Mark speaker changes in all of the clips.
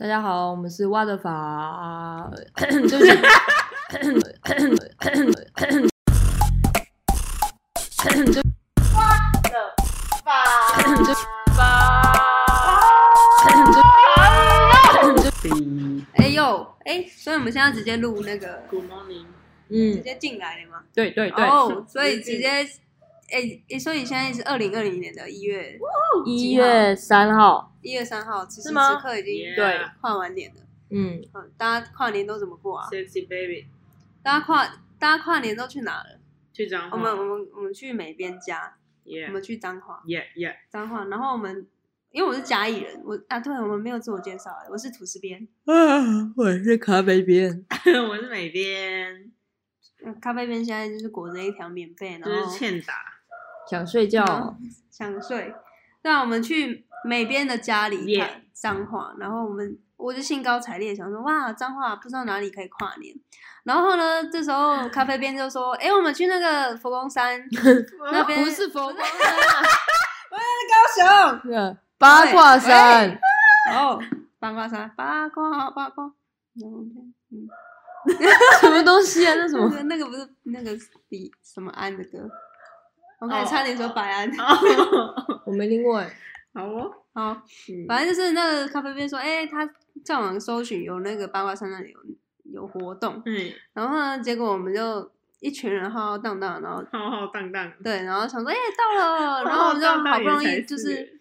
Speaker 1: 大家好，我们是挖的法，对不起，
Speaker 2: 哎呦，哎，所以我们现在直接录那个
Speaker 3: ，Good morning，
Speaker 2: 直
Speaker 1: 嗯，
Speaker 2: 接进来了吗？
Speaker 1: 对对对，
Speaker 2: 哦，所以直接，哎哎，所以现在是二零二零年的一月
Speaker 1: 一月三号，
Speaker 2: 一月三号，此时
Speaker 1: 是吗
Speaker 2: 此刻已经？
Speaker 1: 对
Speaker 2: 跨完年了。
Speaker 1: 嗯，
Speaker 2: 嗯，大家跨年都怎么过啊
Speaker 3: ？sexy baby，
Speaker 2: 大家跨大家跨年都去哪了？
Speaker 3: 去彰化。
Speaker 2: 我们我们我们去美边家，我们去彰化
Speaker 3: ，yeah yeah，
Speaker 2: 彰化，然后我们因为我是甲乙人，我啊，对我们没有自我介绍，我是土司边。
Speaker 1: 啊，我是咖啡边，
Speaker 3: 我是美编，
Speaker 2: 嗯咖啡边现在就是裹着一条棉被，然
Speaker 3: 就是
Speaker 2: 后
Speaker 3: 欠打，
Speaker 1: 想睡觉，
Speaker 2: 嗯 想睡。那我们去美边的家里看彰化，然后我们我就兴高采烈想说，哇，彰化不知道哪里可以跨年。然后呢，这时候咖啡边就说，哎，我们去那个佛光山 那边，
Speaker 1: 不是佛光山
Speaker 2: 高雄。
Speaker 1: 那个八卦山，
Speaker 2: 哦，八卦山，八卦八卦。
Speaker 1: 什么东西啊？那什么？
Speaker 2: 那个那个不是那个李什么安的歌，我刚才
Speaker 3: 哦
Speaker 2: 差点说白安。
Speaker 1: 我没听过哎，
Speaker 3: 好哦，
Speaker 2: 好，
Speaker 3: 嗯
Speaker 2: 反正就是那个咖啡店说，哎、他上网搜寻有那个八卦山那里有有活动，
Speaker 3: 嗯，
Speaker 2: 然后呢，结果我们就一群人浩浩荡荡，然后
Speaker 3: 浩浩荡荡，
Speaker 2: 对，然后想说，哎、到了，然后我们就好不容易就是是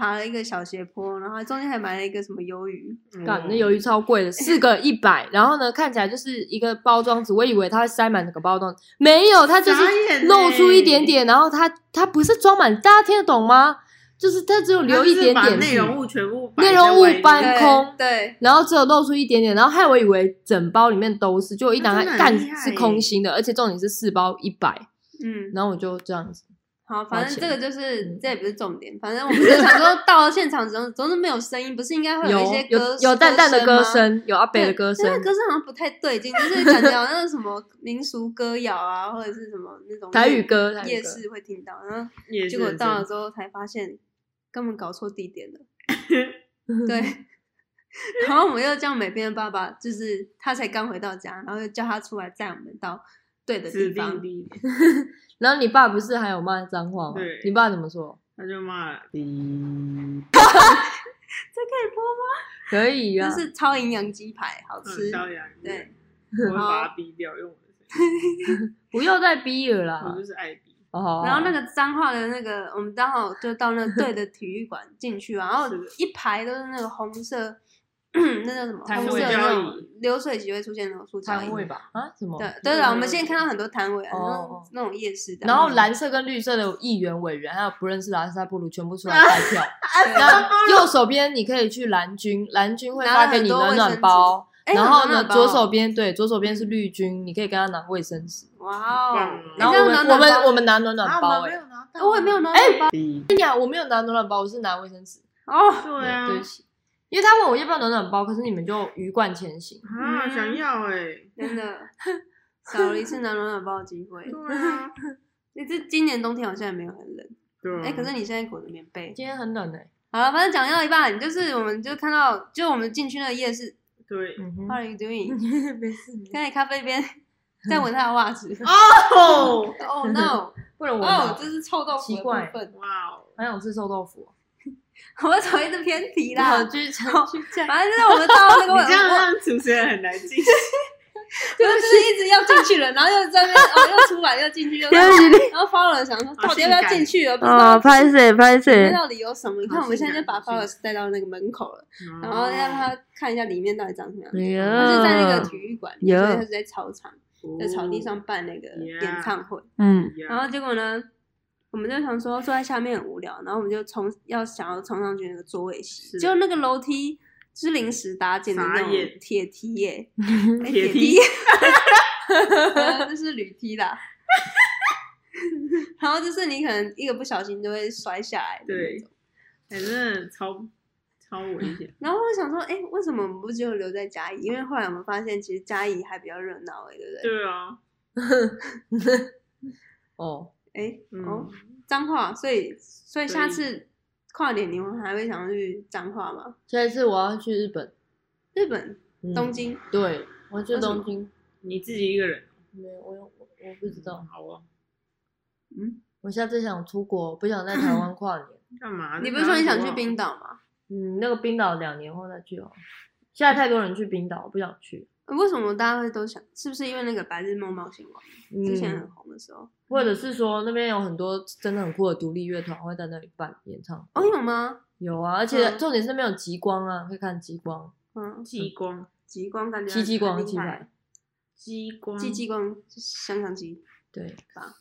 Speaker 2: 爬了一个小斜坡，然后中间还买了一个什么鱿鱼，
Speaker 1: 干，那鱿鱼超贵的，四个一百，然后呢，看起来就是一个包装纸，我以为它会塞满整个包装，没有，它就是露出一点点，然后它它不是装满，大家听得懂吗？就是它只有留一点点
Speaker 3: 内容物全部
Speaker 1: 内容物搬空
Speaker 2: 对，
Speaker 1: 然后只有露出一点点，然后害我以为整包里面都是，就我一打开干是空心的，而且重点是四包一百，
Speaker 2: 嗯，
Speaker 1: 然后我就这样子，
Speaker 2: 好，反正这个就是
Speaker 1: 嗯
Speaker 2: 这也不是重点，反正我们就想说到了现场总总是没有声音，不是应该会
Speaker 1: 有
Speaker 2: 一些
Speaker 1: 有
Speaker 2: 歌
Speaker 1: 有淡淡的歌声，有阿北的歌声
Speaker 2: 但是，歌声好像不太对劲，就是感觉好像是什么 民俗歌谣啊，或者是什么那种
Speaker 1: 台语歌，
Speaker 2: 夜市会听到，然后结果到了之后才发现根本搞错地点了。对，然后我们又叫美编的爸爸，就是他才刚回到家，然后又叫他出来载我们到对的
Speaker 3: 指
Speaker 2: 地方。
Speaker 1: 然后你爸不是还有骂脏话吗？
Speaker 3: 对？
Speaker 1: 你爸怎么说？
Speaker 3: 他就骂了，
Speaker 2: 这可以播吗？
Speaker 1: 可以啊，
Speaker 2: 这是超营养鸡排，好
Speaker 3: 嗯，
Speaker 2: 吃。
Speaker 3: 高阳，
Speaker 2: 对，
Speaker 3: 我会把它逼掉，用我的声音，
Speaker 1: 不要再逼了啦。
Speaker 3: 我
Speaker 1: 啦
Speaker 3: 就。是爱逼，
Speaker 1: 哦，
Speaker 2: 然后那个脏话的那个，我们刚好就到那个对的体育馆进去啊，然后一排都是那个红色，那叫什么？
Speaker 1: 摊
Speaker 2: 红色的
Speaker 3: 位
Speaker 2: 流水席会出现那种塑胶。
Speaker 1: 摊位吧？啊，什么？
Speaker 2: 对对了，我们现在看到很多摊位啊，那
Speaker 1: 哦
Speaker 2: 种那种夜市的。
Speaker 1: 然后蓝色跟绿色的议员委员，还有不认识的阿萨布鲁全部出来带票。
Speaker 2: 对
Speaker 1: 那右手边你可以去蓝军，蓝军会发给你暖暖包。
Speaker 2: 哎
Speaker 1: 然后呢，左手边对，左手边是绿军，你可以跟他拿卫生纸。
Speaker 2: 哇哦
Speaker 1: 然后我们我们我们拿暖暖包，
Speaker 2: 我也没有暖
Speaker 1: 哎
Speaker 2: 暖包
Speaker 3: 逼，
Speaker 1: 哎呀，我没有拿暖暖包，我是拿卫生纸。
Speaker 2: 哦，
Speaker 3: 对啊，
Speaker 1: 对不起，因为他问我要不要暖暖包，可是你们就鱼贯前行。
Speaker 3: 啊，想要哎，
Speaker 2: 真的 少了一次拿暖暖包的机会。
Speaker 3: 对啊，
Speaker 2: 你这今年冬天好像也没有很冷，
Speaker 3: 对啊，
Speaker 2: 哎，可是你现在裹着棉被。
Speaker 1: 今天很冷哎。
Speaker 2: 好了，反正讲到一半，就是我们就看到，就我们进去那个夜市
Speaker 3: 对
Speaker 2: ，，How are you doing？
Speaker 1: 没事，
Speaker 2: 刚才咖啡边在闻他的袜子。
Speaker 3: 哦
Speaker 2: ，Oh no！
Speaker 1: 不能闻
Speaker 2: 哦
Speaker 1: 吧，
Speaker 2: 这是臭豆腐的部
Speaker 1: 奇怪
Speaker 2: 分。
Speaker 3: 哇哦，
Speaker 1: 好想吃臭豆腐哦。
Speaker 2: 我们怎么一直偏题啦？
Speaker 1: 好，继续讲，继续讲。
Speaker 2: 反正就是我们到那个
Speaker 3: 这样
Speaker 2: 我
Speaker 3: 让主持人很难进，
Speaker 2: 就是一直要进去了，然后又在那边哦，又出来又进去，又然后 follow 想说到底要不要进去了？不知道
Speaker 1: 拍谁拍
Speaker 2: 里面到底有什么？你看我们现在就把
Speaker 3: 好性感
Speaker 2: follow 带到那个门口了，
Speaker 3: 嗯
Speaker 2: 然后让他看一下里面到底长什么样他是在那个体育馆所以他是在操场，
Speaker 3: 哦
Speaker 2: 在草地上办那个演唱会。
Speaker 1: 嗯，
Speaker 2: 然后结果呢，我们就想说坐在下面很无聊，然后我们就冲要想要冲上去那个座位席，
Speaker 3: 是
Speaker 2: 结果那个楼梯是临时搭建的那种铁梯耶，哎
Speaker 3: 铁
Speaker 2: 梯这 是铝梯啦。然后就是你可能一个不小心就会摔下来的那
Speaker 3: 对
Speaker 2: 种。
Speaker 3: 哎，真的超超危险，
Speaker 2: 然后我想说，哎，为什么我们不就留在嘉义？因为后来我们发现，其实嘉义还比较热闹，哎，对不对？
Speaker 3: 对啊，
Speaker 1: 哦，
Speaker 2: 哎，哦
Speaker 3: 嗯，，
Speaker 2: 彰化，所以所以下次跨年你们还会想要去彰化吗？
Speaker 1: 下一次我要去日本，
Speaker 2: 日本
Speaker 1: 嗯
Speaker 2: 东京，
Speaker 1: 对，我去
Speaker 2: 为什么
Speaker 1: 东京，
Speaker 3: 你自己一个人？
Speaker 1: 没有，我有我我不知道，
Speaker 3: 好啊，
Speaker 2: 嗯，
Speaker 1: 我下次想出国，不想在台湾跨年。
Speaker 3: 干嘛？
Speaker 2: 你不是说你想去冰？岛吗？
Speaker 1: 嗯，那个冰岛两年后再去哦。现在太多人去冰岛，我不想去。
Speaker 2: 为什么大家会都想？是不是因为那个《白日梦冒险王》之前很
Speaker 1: 嗯，
Speaker 2: 红的时候？
Speaker 1: 或者是说那边有很多真的很酷的独立乐团会在那里办演唱
Speaker 2: 哦，
Speaker 1: 会。
Speaker 2: 有吗？
Speaker 1: 有啊，而且
Speaker 2: 嗯
Speaker 1: 重点是那边有极光啊，可以看极光，
Speaker 2: 嗯，
Speaker 3: 极光，
Speaker 2: 极光感觉
Speaker 1: 七激光
Speaker 2: 很厉害
Speaker 1: 七百，
Speaker 3: 激光，
Speaker 2: 鸡激光就是香肠鸡
Speaker 1: 对，
Speaker 2: 吧？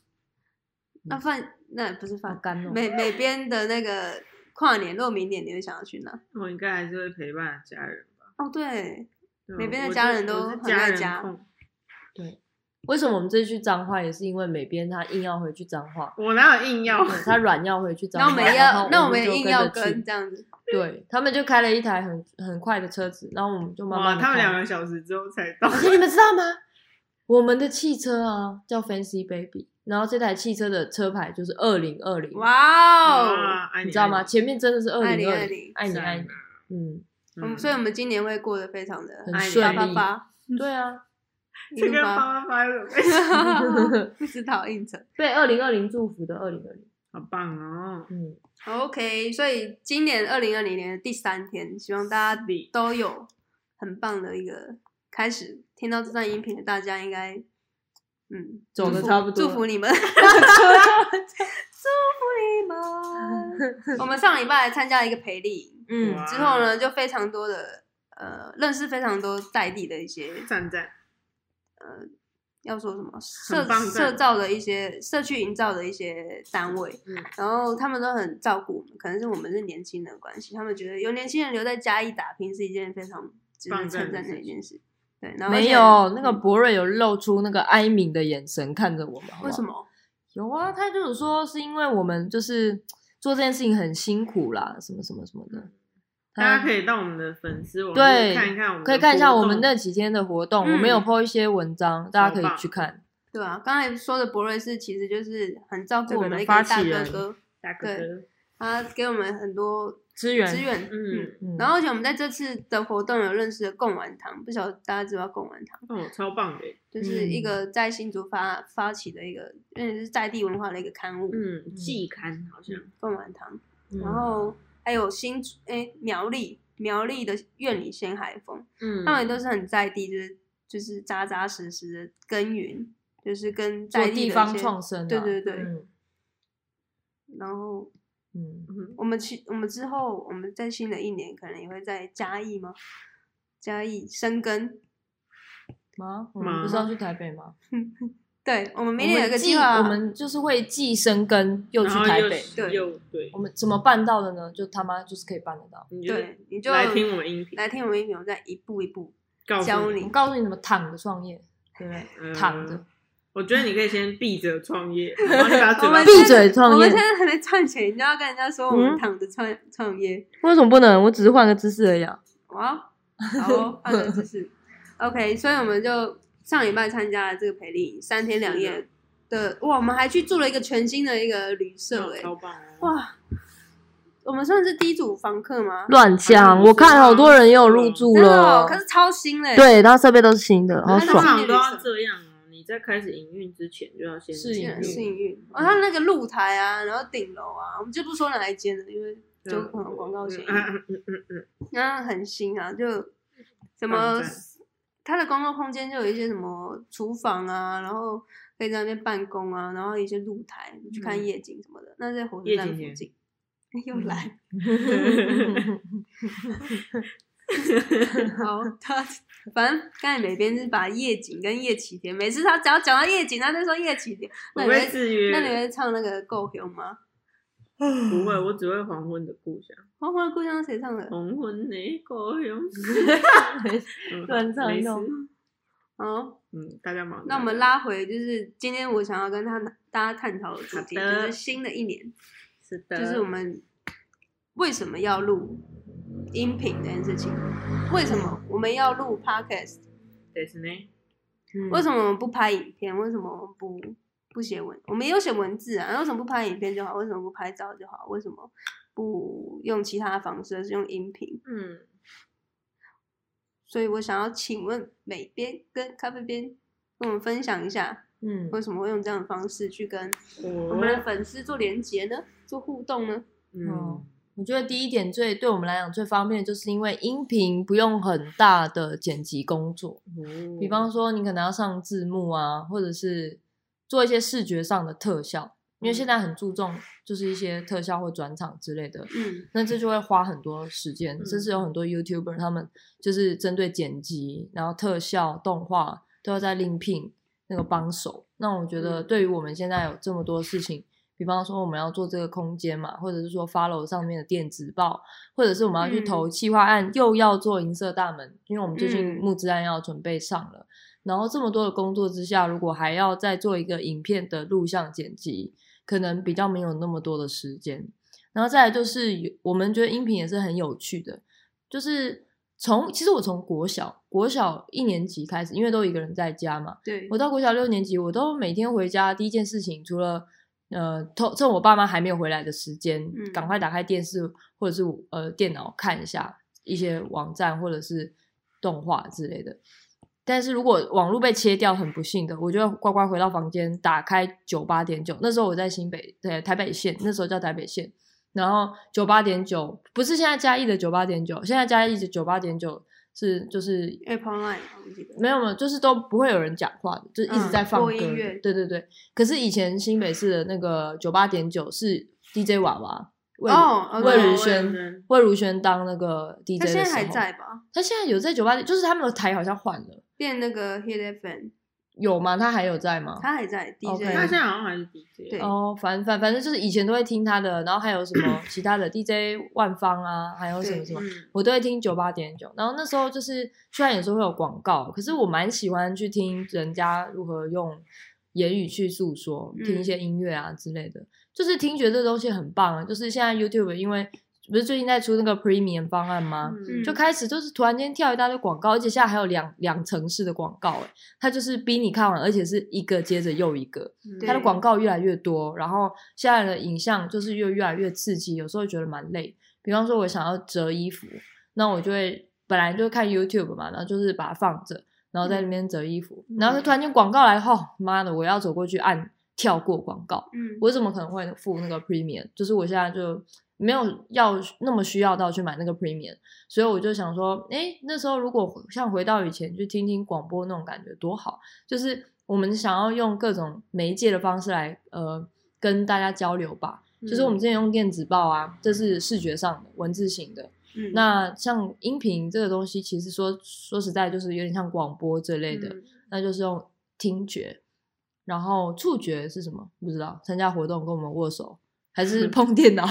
Speaker 2: 那饭那不是
Speaker 1: 好
Speaker 2: 饭，
Speaker 1: 干哦。
Speaker 2: 美美边的那个跨年，如果明年你会想要去哪？
Speaker 3: 我应该还是会陪伴家人吧。
Speaker 2: 哦，对，
Speaker 3: 对
Speaker 2: 每边的家人都很爱家
Speaker 1: 对，为什么我们这次去彰化也是因为每边他硬要回去彰化，
Speaker 3: 我哪有硬要？
Speaker 1: 他软要回去彰化，
Speaker 2: 那我们要，那
Speaker 1: 我
Speaker 2: 们也硬要
Speaker 1: 跟
Speaker 2: 这样子。
Speaker 1: 对他们就开了一台很很快的车子，然后我们就慢慢
Speaker 3: 哇，他们两个小时之后才到。
Speaker 1: 而且你们知道吗？我们的汽车啊叫 Fancy Baby，然后这台汽车的车牌就是二零二零，
Speaker 2: 哇哦！
Speaker 1: 你知道吗？前面真的是二零二零爱你爱你
Speaker 3: 啊，
Speaker 1: 嗯，
Speaker 3: 嗯
Speaker 2: 所以我们今年会过得非常的
Speaker 1: 很
Speaker 3: 爱你
Speaker 1: 顺利，
Speaker 2: 发发发，
Speaker 1: 对啊，
Speaker 2: 一
Speaker 3: 这个
Speaker 2: 路发，
Speaker 3: 发发发有什么
Speaker 2: 不知道应承。
Speaker 1: 被二零二零祝福的二零二零，
Speaker 3: 好棒哦！
Speaker 1: 嗯
Speaker 2: ，OK，所以今年二零二零年的第三天，希望大家都有很棒的一个开始。听到这段音频的大家，应该嗯
Speaker 1: 走
Speaker 2: 的
Speaker 1: 差不多
Speaker 2: 祝福你们，祝福你们。我们上礼拜来参加了一个培力营，
Speaker 1: 嗯
Speaker 2: 之后呢，就非常多的呃，认识非常多在地的一些
Speaker 3: 赞赞，
Speaker 2: 要说什么社社造的一些社区营造的一些单位，
Speaker 3: 嗯
Speaker 2: 然后他们都很照顾我们，可能是我们是年轻人的关系，他们觉得有年轻人留在嘉义打拼是一件非常值得称赞
Speaker 3: 的
Speaker 2: 一件事。对，然后
Speaker 1: 没有那个
Speaker 2: 嗯
Speaker 1: 博瑞有露出那个哀悯的眼神看着我们，
Speaker 2: 为什？么？
Speaker 1: 有啊，他就是说是因为我们就是做这件事情很辛苦啦，什么什么什么的。
Speaker 3: 大家可
Speaker 1: 以
Speaker 3: 以到我们的粉丝网
Speaker 1: 对
Speaker 3: 看一看我们
Speaker 1: 可以看一下我们那几天的活动，
Speaker 2: 嗯
Speaker 1: 我们有 po 一些文章，大家可以去看。
Speaker 2: 对啊，刚才说的博瑞是其实就是很照顾我们的一个大哥哥，
Speaker 3: 大哥哥，
Speaker 2: 他给我们很多
Speaker 1: 资源
Speaker 2: 资源，
Speaker 3: 嗯
Speaker 1: 嗯
Speaker 2: 然后而且我们在这次的活动有认识了贡丸堂，不晓得大家知不知道贡丸堂？
Speaker 3: 哦，超棒的，
Speaker 2: 就是一
Speaker 1: 嗯
Speaker 2: 个在新竹发发起的一个，因为是在地文化的一个刊物，
Speaker 3: 嗯，季刊好像，
Speaker 2: 贡丸堂，
Speaker 1: 嗯
Speaker 2: 然后还有新竹诶苗栗苗栗的院里仙海风，
Speaker 3: 嗯，
Speaker 2: 他们都是很在地，就是就是扎扎实实的耕耘，就是跟在地
Speaker 1: 地方
Speaker 2: 些
Speaker 1: 创生啊，
Speaker 2: 对对对
Speaker 1: 嗯
Speaker 2: 然后
Speaker 1: 嗯，
Speaker 3: 嗯
Speaker 2: 我们去我们之后我们在新的一年可能也会在嘉义吗？嘉义生根，
Speaker 1: 吗？我
Speaker 3: 吗
Speaker 1: 们不是要去台北吗？
Speaker 2: 对我们明
Speaker 1: 我
Speaker 2: 年有个计划，
Speaker 1: 我们就是会既生根又去台北，
Speaker 2: 对
Speaker 3: 又对
Speaker 1: 我，们怎么办到的呢？就他妈就是可以办得到。
Speaker 2: 对你就
Speaker 3: 来听我们音频，
Speaker 2: 来听我们音频，我再一步一步教你
Speaker 1: 我告诉你怎么躺着创业，对不对？
Speaker 3: 嗯
Speaker 1: 躺着，
Speaker 3: 我觉得你可以先闭着创业，然后把嘴巴
Speaker 2: 我们
Speaker 1: 闭嘴创业
Speaker 2: 我们现在还没赚钱，你就要跟人家说我们
Speaker 1: 嗯
Speaker 2: 躺着创创业，
Speaker 1: 为什么不能？我只是换个姿势而已啊。
Speaker 2: 哇，好哦，换个姿势。OK，所以我们就上礼拜参加了这个培力营三天两夜的，哇，我们还去住了一个全新的一个旅社、哎，
Speaker 3: 超棒哦，
Speaker 2: 哇，我们算是第一组房客吗？
Speaker 1: 乱讲！我看好多人也有入住了
Speaker 2: 可，是超新嘞、
Speaker 1: 对，然后设备都是新的，好
Speaker 2: 那
Speaker 1: 爽。
Speaker 3: 通常都要这样啊，你在开始营运之前就要先
Speaker 1: 试营运
Speaker 2: 试营运哦，它那个露台啊，然后顶楼啊，我们就不说哪一间了，因为就可能广告嫌疑。
Speaker 3: 嗯嗯嗯嗯嗯，
Speaker 2: 那很新啊，就什么
Speaker 3: 棒赞
Speaker 2: 它的工作空间就有一些什么厨房啊，然后可以在那边办公啊，然后一些露台，去看
Speaker 3: 嗯
Speaker 2: 夜景什么的。那在火车
Speaker 3: 夜景点
Speaker 2: 站附近，又来 好，他反正刚才每边是把夜景跟夜启田，每次他只要讲到夜景，他就说夜启田。那
Speaker 3: 我
Speaker 2: 你会那你会唱那个够雄吗？
Speaker 3: 不会，我只会黄昏的故乡，
Speaker 2: 黄昏的故乡是谁唱的？
Speaker 3: 黄昏的故乡，嗯
Speaker 1: 乱唱
Speaker 3: 没事
Speaker 1: 弄
Speaker 2: 哦，
Speaker 3: 嗯，大家忙。
Speaker 2: 那我们拉回，就是今天我想要跟他大家探讨的主题，
Speaker 3: 好的
Speaker 2: 就是新的一年，
Speaker 3: 是的，
Speaker 2: 就是我们为什么要录音频这件事情？为什么我们要录 podcast？
Speaker 3: ですね。
Speaker 1: 嗯
Speaker 2: 为什么我们不拍影片？为什么我们不 不写文？我们也有写文字啊，那为什么不拍影片就好？为什么不拍照就好？为什么不用其他方式，而是用音频？
Speaker 3: 嗯，
Speaker 2: 所以我想要请问美编跟咖啡编跟我们分享一下，
Speaker 1: 嗯，
Speaker 2: 为什么会用这样的方式去跟我
Speaker 3: 我
Speaker 2: 们的粉丝做连接呢？做互动呢？
Speaker 3: 嗯，
Speaker 1: 我觉得第一点最对我们来讲最方便，就是因为音频不用很大的剪辑工作。比方说，你可能要上字幕啊，或者是做一些视觉上的特效，因为现在很注重就是一些特效或转场之类的，
Speaker 2: 嗯
Speaker 1: 那这就会花很多时间。
Speaker 3: 嗯
Speaker 1: 甚至有很多 YouTuber 他们就是针对剪辑，然后特效、动画都要在另聘那个帮手。那我觉得
Speaker 3: 嗯
Speaker 1: 对于我们现在有这么多事情。比方说，我们要做这个空间嘛，或者是说 follow 上面的电子报，或者是我们要去投
Speaker 2: 嗯
Speaker 1: 企划案，又要做银色大门，因为我们最近
Speaker 2: 嗯
Speaker 1: 募资案要准备上了。然后这么多的工作之下，如果还要再做一个影片的录像剪辑，可能比较没有那么多的时间。然后再来就是，我们觉得音频也是很有趣的，就是从其实我从国小国小一年级开始，因为都一个人在家嘛，
Speaker 2: 对
Speaker 1: 我，到国小六年级，我都每天回家第一件事情，除了呃，偷趁我爸妈还没有回来的时间，
Speaker 2: 嗯
Speaker 1: 赶快打开电视或者是呃电脑看一下一些网站或者是动画之类的。但是如果网络被切掉，很不幸的，我就乖乖回到房间，打开九八点九。那时候我在新北，对台北县，那时候叫台北县。然后九八点九不是现在嘉义的九八点九，现在嘉义的九八点九是就是
Speaker 2: Apple Line 我记得，
Speaker 1: 没有没有，就是都不会有人讲话的，就是一直
Speaker 2: 嗯
Speaker 1: 在放歌
Speaker 2: 音乐
Speaker 1: 对对对。可是以前新北市的那个九八点九是 DJ 娃娃魏
Speaker 2: 哦
Speaker 1: 魏
Speaker 3: 如
Speaker 1: 如萱
Speaker 3: 萱，
Speaker 1: 魏如萱当那个 DJ
Speaker 2: 他现在还在吧？
Speaker 1: 他现在有在九八点，就是他们的台好像换了，
Speaker 2: 变那个 Hit FM，
Speaker 1: 有吗？他还有在吗？
Speaker 2: 他还在
Speaker 1: OK
Speaker 2: DJ，
Speaker 3: 他现在好像还是 DJ，
Speaker 2: 对
Speaker 1: 哦，反反反正就是以前都会听他的，然后还有什么 其他的 DJ 万芳啊，还有什么什么，
Speaker 3: 嗯，
Speaker 1: 我都会听九八点九。然后那时候就是虽然有时候会有广告，可是我蛮喜欢去听人家如何用言语去诉说，听一
Speaker 2: 嗯
Speaker 1: 些音乐啊之类的，就是听觉这东西很棒啊。就是现在 YouTube 因为不是最近在出那个 Premium 方案吗？
Speaker 3: 嗯
Speaker 1: 就开始就是突然间跳一大堆广告，而且现在还有两两层式的广告，哎，它就是逼你看完，而且是一个接着又一个。
Speaker 3: 嗯
Speaker 1: 它的
Speaker 2: 对
Speaker 1: 广告越来越多，然后现在的影像就是越越来越刺激，有时候觉得蛮累。比方说，我想要折衣服，那我就会本来就看 YouTube 嘛，然后就是把它放着，然后在那边折衣服，
Speaker 3: 嗯
Speaker 1: 然后突然间广告来吼，妈的，我要走过去按跳过广告，
Speaker 2: 嗯，
Speaker 1: 我怎么可能会付那个 Premium？就是我现在就没有要那么需要到去买那个 Premium，所以我就想说，哎，那时候如果像回到以前去听听广播那种感觉多好，就是我们想要用各种媒介的方式来呃跟大家交流吧。就是我们之前用电子报啊，这是视觉上的文字型的。
Speaker 2: 嗯
Speaker 1: 那像音频这个东西，其实说说实在，就是有点像广播这类的。
Speaker 3: 嗯
Speaker 1: 那就是用听觉，然后触觉是什么？不知道。参加活动跟我们握手，还是碰电脑、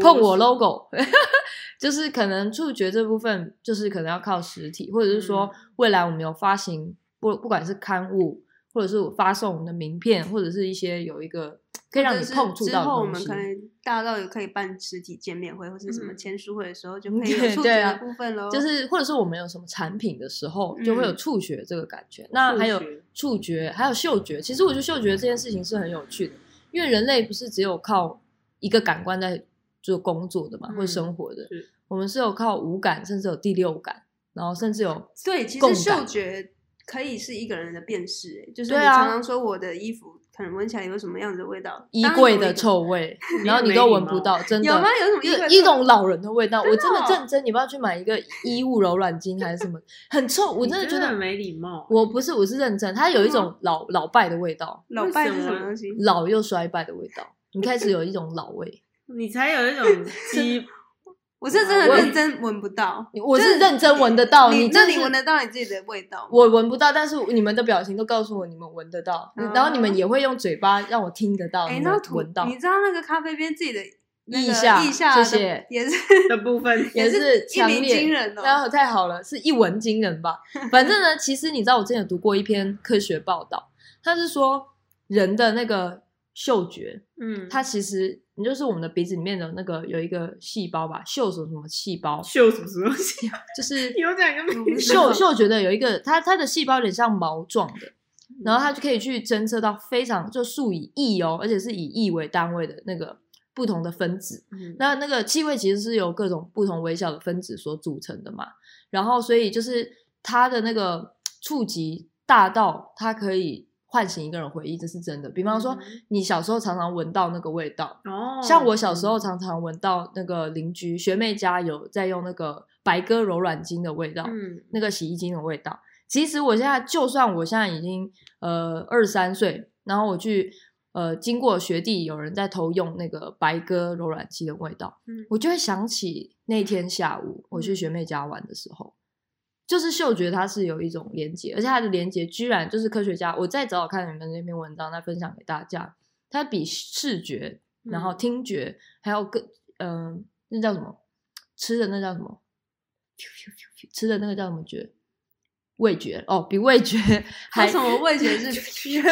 Speaker 1: 碰我 logo？就是可能触觉这部分，就是可能要靠实体，或者是说
Speaker 3: 嗯
Speaker 1: 未来我们有发行不不管是刊物，或者是我发送我们的名片，或者是一些有一个可以让你碰触
Speaker 2: 之后我
Speaker 1: 到的东西。
Speaker 2: 们可能大到有可以办实体见面会或是什么
Speaker 3: 嗯
Speaker 2: 签书会的时候，就可以有触觉的部分喽。
Speaker 1: 就是或者是我们有什么产品的时候，就会有
Speaker 2: 嗯
Speaker 1: 触觉这个感觉。那还有
Speaker 3: 触觉，
Speaker 1: 还有嗅觉。其实我觉得嗅觉这件事情是很有趣的，因为人类不是只有靠一个感官在做工作的嘛，或者
Speaker 3: 嗯
Speaker 1: 生活的。我们是有靠五感，甚至有第六感，然后甚至有
Speaker 2: 对，其实嗅觉可以是一个人的辨识，欸就是你常常说我的衣服可能闻起来有什么样子的味道，
Speaker 1: 衣柜的臭味，然后你都闻不到，真的
Speaker 2: 有吗？有什么
Speaker 1: 一一种老人的味道，我真的
Speaker 2: 哦
Speaker 1: 认真，你不要去买一个衣物柔软巾还是什么，很臭，我真的觉得
Speaker 3: 很没礼貌。
Speaker 1: 我不是，我是认真，它有一种老老败的味道，
Speaker 2: 老拜是
Speaker 3: 什么
Speaker 2: 东西？
Speaker 1: 老又衰败的味道，你开始有一种老味。
Speaker 3: 你才有一种 鸡，
Speaker 2: 我是真的认真闻不到，
Speaker 1: 我
Speaker 2: 是
Speaker 1: 认真闻得到，
Speaker 2: 你那你
Speaker 1: 真的是
Speaker 2: 闻得到你自己的味道？
Speaker 1: 我闻不到，但是你们的表情都告诉我你们闻得到，
Speaker 2: 哦
Speaker 1: 然后你们也会用嘴巴让我听得到，
Speaker 2: 哎，
Speaker 1: 你们
Speaker 2: 那
Speaker 1: 闻到
Speaker 2: 你，知道那个咖啡边自己的那个
Speaker 1: 腋下
Speaker 2: 腋下的
Speaker 1: 谢谢
Speaker 2: 也是
Speaker 3: 的部分，
Speaker 1: 也
Speaker 2: 是一鸣惊
Speaker 1: 烈。
Speaker 2: 人哦。
Speaker 1: 然后太好了，是一闻惊人吧？反正呢，其实你知道，我之前有读过一篇科学报道，它是说人的那个嗅觉，
Speaker 3: 嗯，
Speaker 1: 它其实你就是我们的鼻子里面的那个有一个细胞吧，嗅什么什么细胞，
Speaker 3: 嗅什么什么东西？
Speaker 1: 就是
Speaker 3: 有讲个名字
Speaker 1: 嗅嗅觉的有一个，它它的细胞有点像毛状的，然后它就可以去侦测到非常就数以亿哦，而且是以亿为单位的那个不同的分子。
Speaker 3: 嗯
Speaker 1: 那那个气味其实是由各种不同微小的分子所组成的嘛，然后所以就是它的那个触及大到它可以唤醒一个人回忆，这是真的。比方说
Speaker 3: 嗯，
Speaker 1: 你小时候常常闻到那个味道，
Speaker 3: 哦，
Speaker 1: 像我小时候常常闻到那个邻居学妹家有在用那个白鸽柔软巾的味道，
Speaker 3: 嗯，
Speaker 1: 那个洗衣精的味道。其实我现在就算我现在已经呃二十三岁，然后我去呃经过学弟有人在偷用那个白鸽柔软剂的味道，
Speaker 3: 嗯。
Speaker 1: 我就会想起那天下午我去学妹家玩的时候，就是嗅觉它是有一种连接，而且它的连接居然就是科学家，我再找找看你们那篇文章再分享给大家，它比视觉，然后
Speaker 3: 嗯。
Speaker 1: 听觉，还有更嗯、那叫什么？吃的那叫什么，吃的那个叫什么觉？味觉哦，比味觉 还
Speaker 2: 还什么味觉是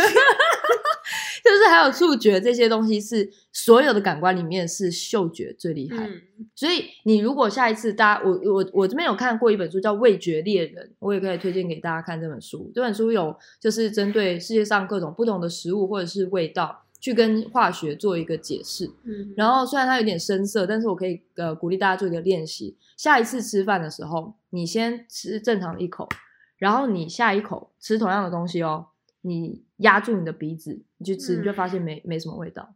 Speaker 1: 就是还有触觉这些东西是所有的感官里面是嗅觉最厉害。
Speaker 3: 嗯
Speaker 1: 所以你如果下一次大家，我我我这边有看过一本书叫《味觉猎人》，我也可以推荐给大家看这本书。这本书有就是针对世界上各种不同的食物或者是味道，去跟化学做一个解释。
Speaker 3: 嗯，
Speaker 1: 然后虽然它有点深色，但是我可以呃鼓励大家做一个练习。下一次吃饭的时候，你先吃正常的一口，然后你下一口吃同样的东西哦，你压住你的鼻子，你去吃，
Speaker 3: 嗯
Speaker 1: 你就发现没没什么味道，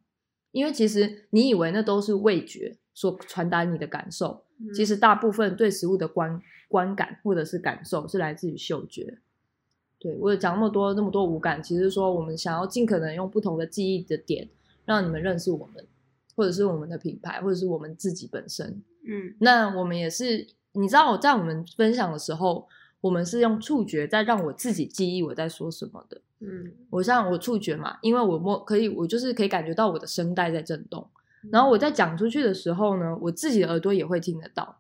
Speaker 1: 因为其实你以为那都是味觉所传达你的感受，
Speaker 3: 嗯
Speaker 1: 其实大部分对食物的观观感或者是感受是来自于嗅觉。对我有讲那么多那么多五感，其实是说我们想要尽可能用不同的记忆的点，让你们认识我们，或者是我们的品牌，或者是我们自己本身。
Speaker 2: 嗯
Speaker 1: 那我们也是，你知道我在我们分享的时候，我们是用触觉在让我自己记忆我在说什么的。
Speaker 3: 嗯
Speaker 1: 我像我触觉嘛，因为我摸可以，我就是可以感觉到我的声带在震动，然后我在讲出去的时候呢，我自己的耳朵也会听得到。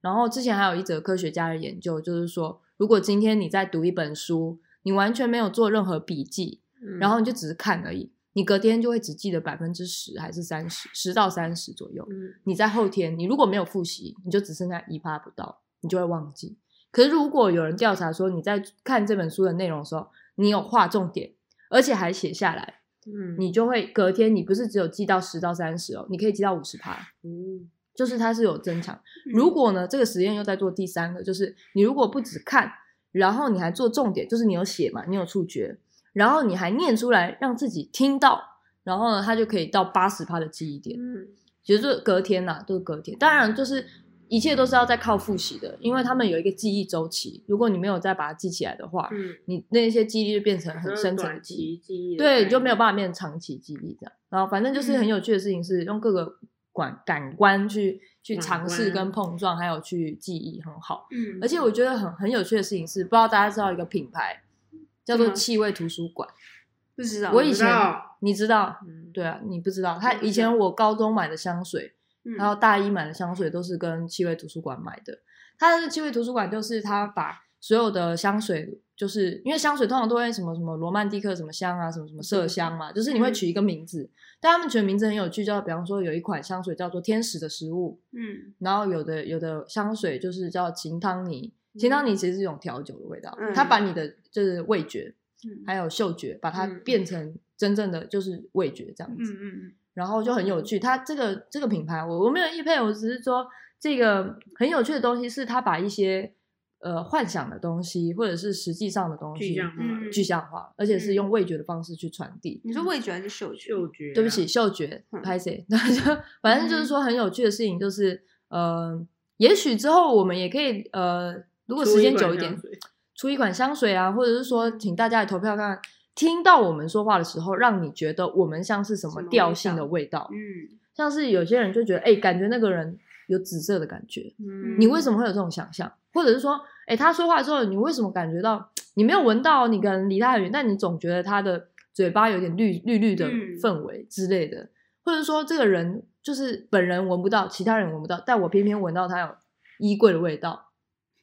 Speaker 1: 然后之前还有一则科学家的研究，就是说，如果今天你在读一本书，你完全没有做任何笔记，
Speaker 3: 嗯
Speaker 1: 然后你就只是看而已，你隔天就会只记得百分之十还是三十，十到三十左右。
Speaker 3: 嗯
Speaker 1: 你在后天，你如果没有复习，你就只剩下一趴不到，你就会忘记。可是如果有人调查说你在看这本书的内容的时候，你有划重点，而且还写下来，
Speaker 3: 嗯，
Speaker 1: 你就会隔天你不是只有记到十到三十哦，你可以记到五十趴，
Speaker 3: 嗯
Speaker 1: 就是它是有增强。如果呢，这个实验又在做第三个，就是你如果不只看，然后你还做重点，就是你有写嘛，你有触觉，然后你还念出来，让自己听到，然后呢，它就可以到八十趴的记忆点。
Speaker 3: 嗯
Speaker 1: 其实就是隔天呐、都是隔天。当然，就是一切都是要在靠复习的，因为他们有一个记忆周期。如果你没有再把它记起来的话，
Speaker 3: 嗯，
Speaker 1: 你那些记忆就变成很深层的记忆，对，
Speaker 3: 你，
Speaker 1: 就没有办法变成长期记忆这样。然后反正就是很有趣的事情是用各个感感官去去尝试跟碰撞，还有去记忆很好。
Speaker 2: 嗯，
Speaker 1: 而且我觉得很很有趣的事情是，不知道大家知道一个品牌叫做
Speaker 2: 嗯
Speaker 1: 气味图书馆。
Speaker 2: 不知道，
Speaker 1: 我以前你知道？
Speaker 3: 嗯，
Speaker 1: 对啊，你不知道，他以前我高中买的香水，
Speaker 2: 嗯
Speaker 1: 然后大一买的香水都是跟气味图书馆买的。它的气味图书馆就是它把所有的香水，就是因为香水通常都会什么什么罗曼蒂克什么香啊，什么什么麝香嘛，就是你会取一个名字，但他们取的名字很有趣，叫比方说有一款香水叫做天使的食物，
Speaker 2: 嗯。
Speaker 1: 然后有的有的香水就是叫琴汤尼，琴汤尼其实是一种调酒的味道，
Speaker 2: 嗯
Speaker 1: 它把你的。就是味觉
Speaker 2: 嗯。
Speaker 1: 还有嗅觉，把它
Speaker 3: 嗯。
Speaker 1: 变成真正的就是味觉这样子
Speaker 2: 嗯
Speaker 1: 子。
Speaker 2: 嗯
Speaker 1: 然后就很有趣。它这个这个品牌，我我没有意配，我只是说这个很有趣的东西是它把一些呃幻想的东西或者是实际上的东西
Speaker 3: 具象化
Speaker 2: 嗯
Speaker 1: 具象化，而且是用味觉的方式去传递。
Speaker 2: 你说味觉还是嗅觉？
Speaker 3: 嗅觉啊，
Speaker 1: 对不起，嗅觉
Speaker 2: 嗯
Speaker 1: 拍谁？那就反正就是说很有趣的事情，就是呃，也许之后我们也可以呃，如果时间久一点
Speaker 3: 出一款香水，
Speaker 1: 出一款香水啊，或者是说请大家来投票看看，听到我们说话的时候，让你觉得我们像是什么调性的味道。
Speaker 2: 嗯。
Speaker 1: 像是有些人就觉得，哎、感觉那个人有紫色的感觉，
Speaker 3: 嗯，
Speaker 1: 你为什么会有这种想象？或者是说，哎、他说话之后，你为什么感觉到你没有闻到，你可能离他很远，但你总觉得他的嘴巴有点绿绿绿的
Speaker 2: 嗯。
Speaker 1: 氛围之类的，或者说这个人就是本人闻不到，其他人闻不到，但我偏偏闻到他有衣柜的味道，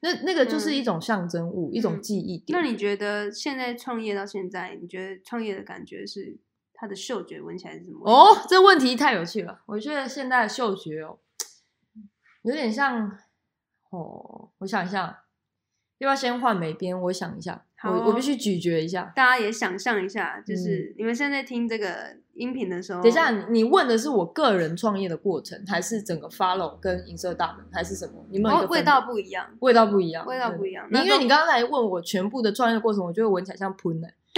Speaker 1: 那那个就是一种象征物，一种
Speaker 2: 嗯
Speaker 1: 记忆点。
Speaker 2: 那你觉得现在创业到现在，你觉得创业的感觉是它的嗅觉闻起来是什么？
Speaker 1: 哦，这问题太有趣了。我觉得现在的嗅觉哦，有点像哦，我想一下，要不要先换美编？我想一下，我我必须咀嚼一下。
Speaker 2: 大家也想象一下，就是你们现在听这个音频的时候，
Speaker 1: 嗯等一下，你你问的是我个人创业的过程，还是整个 follow 跟银色大门，还是什么？你们
Speaker 2: 味道不一样，
Speaker 1: 味道不一样，
Speaker 2: 味道不一样
Speaker 1: 因为你刚才问我全部的创业过程，我就会闻起来像喷的、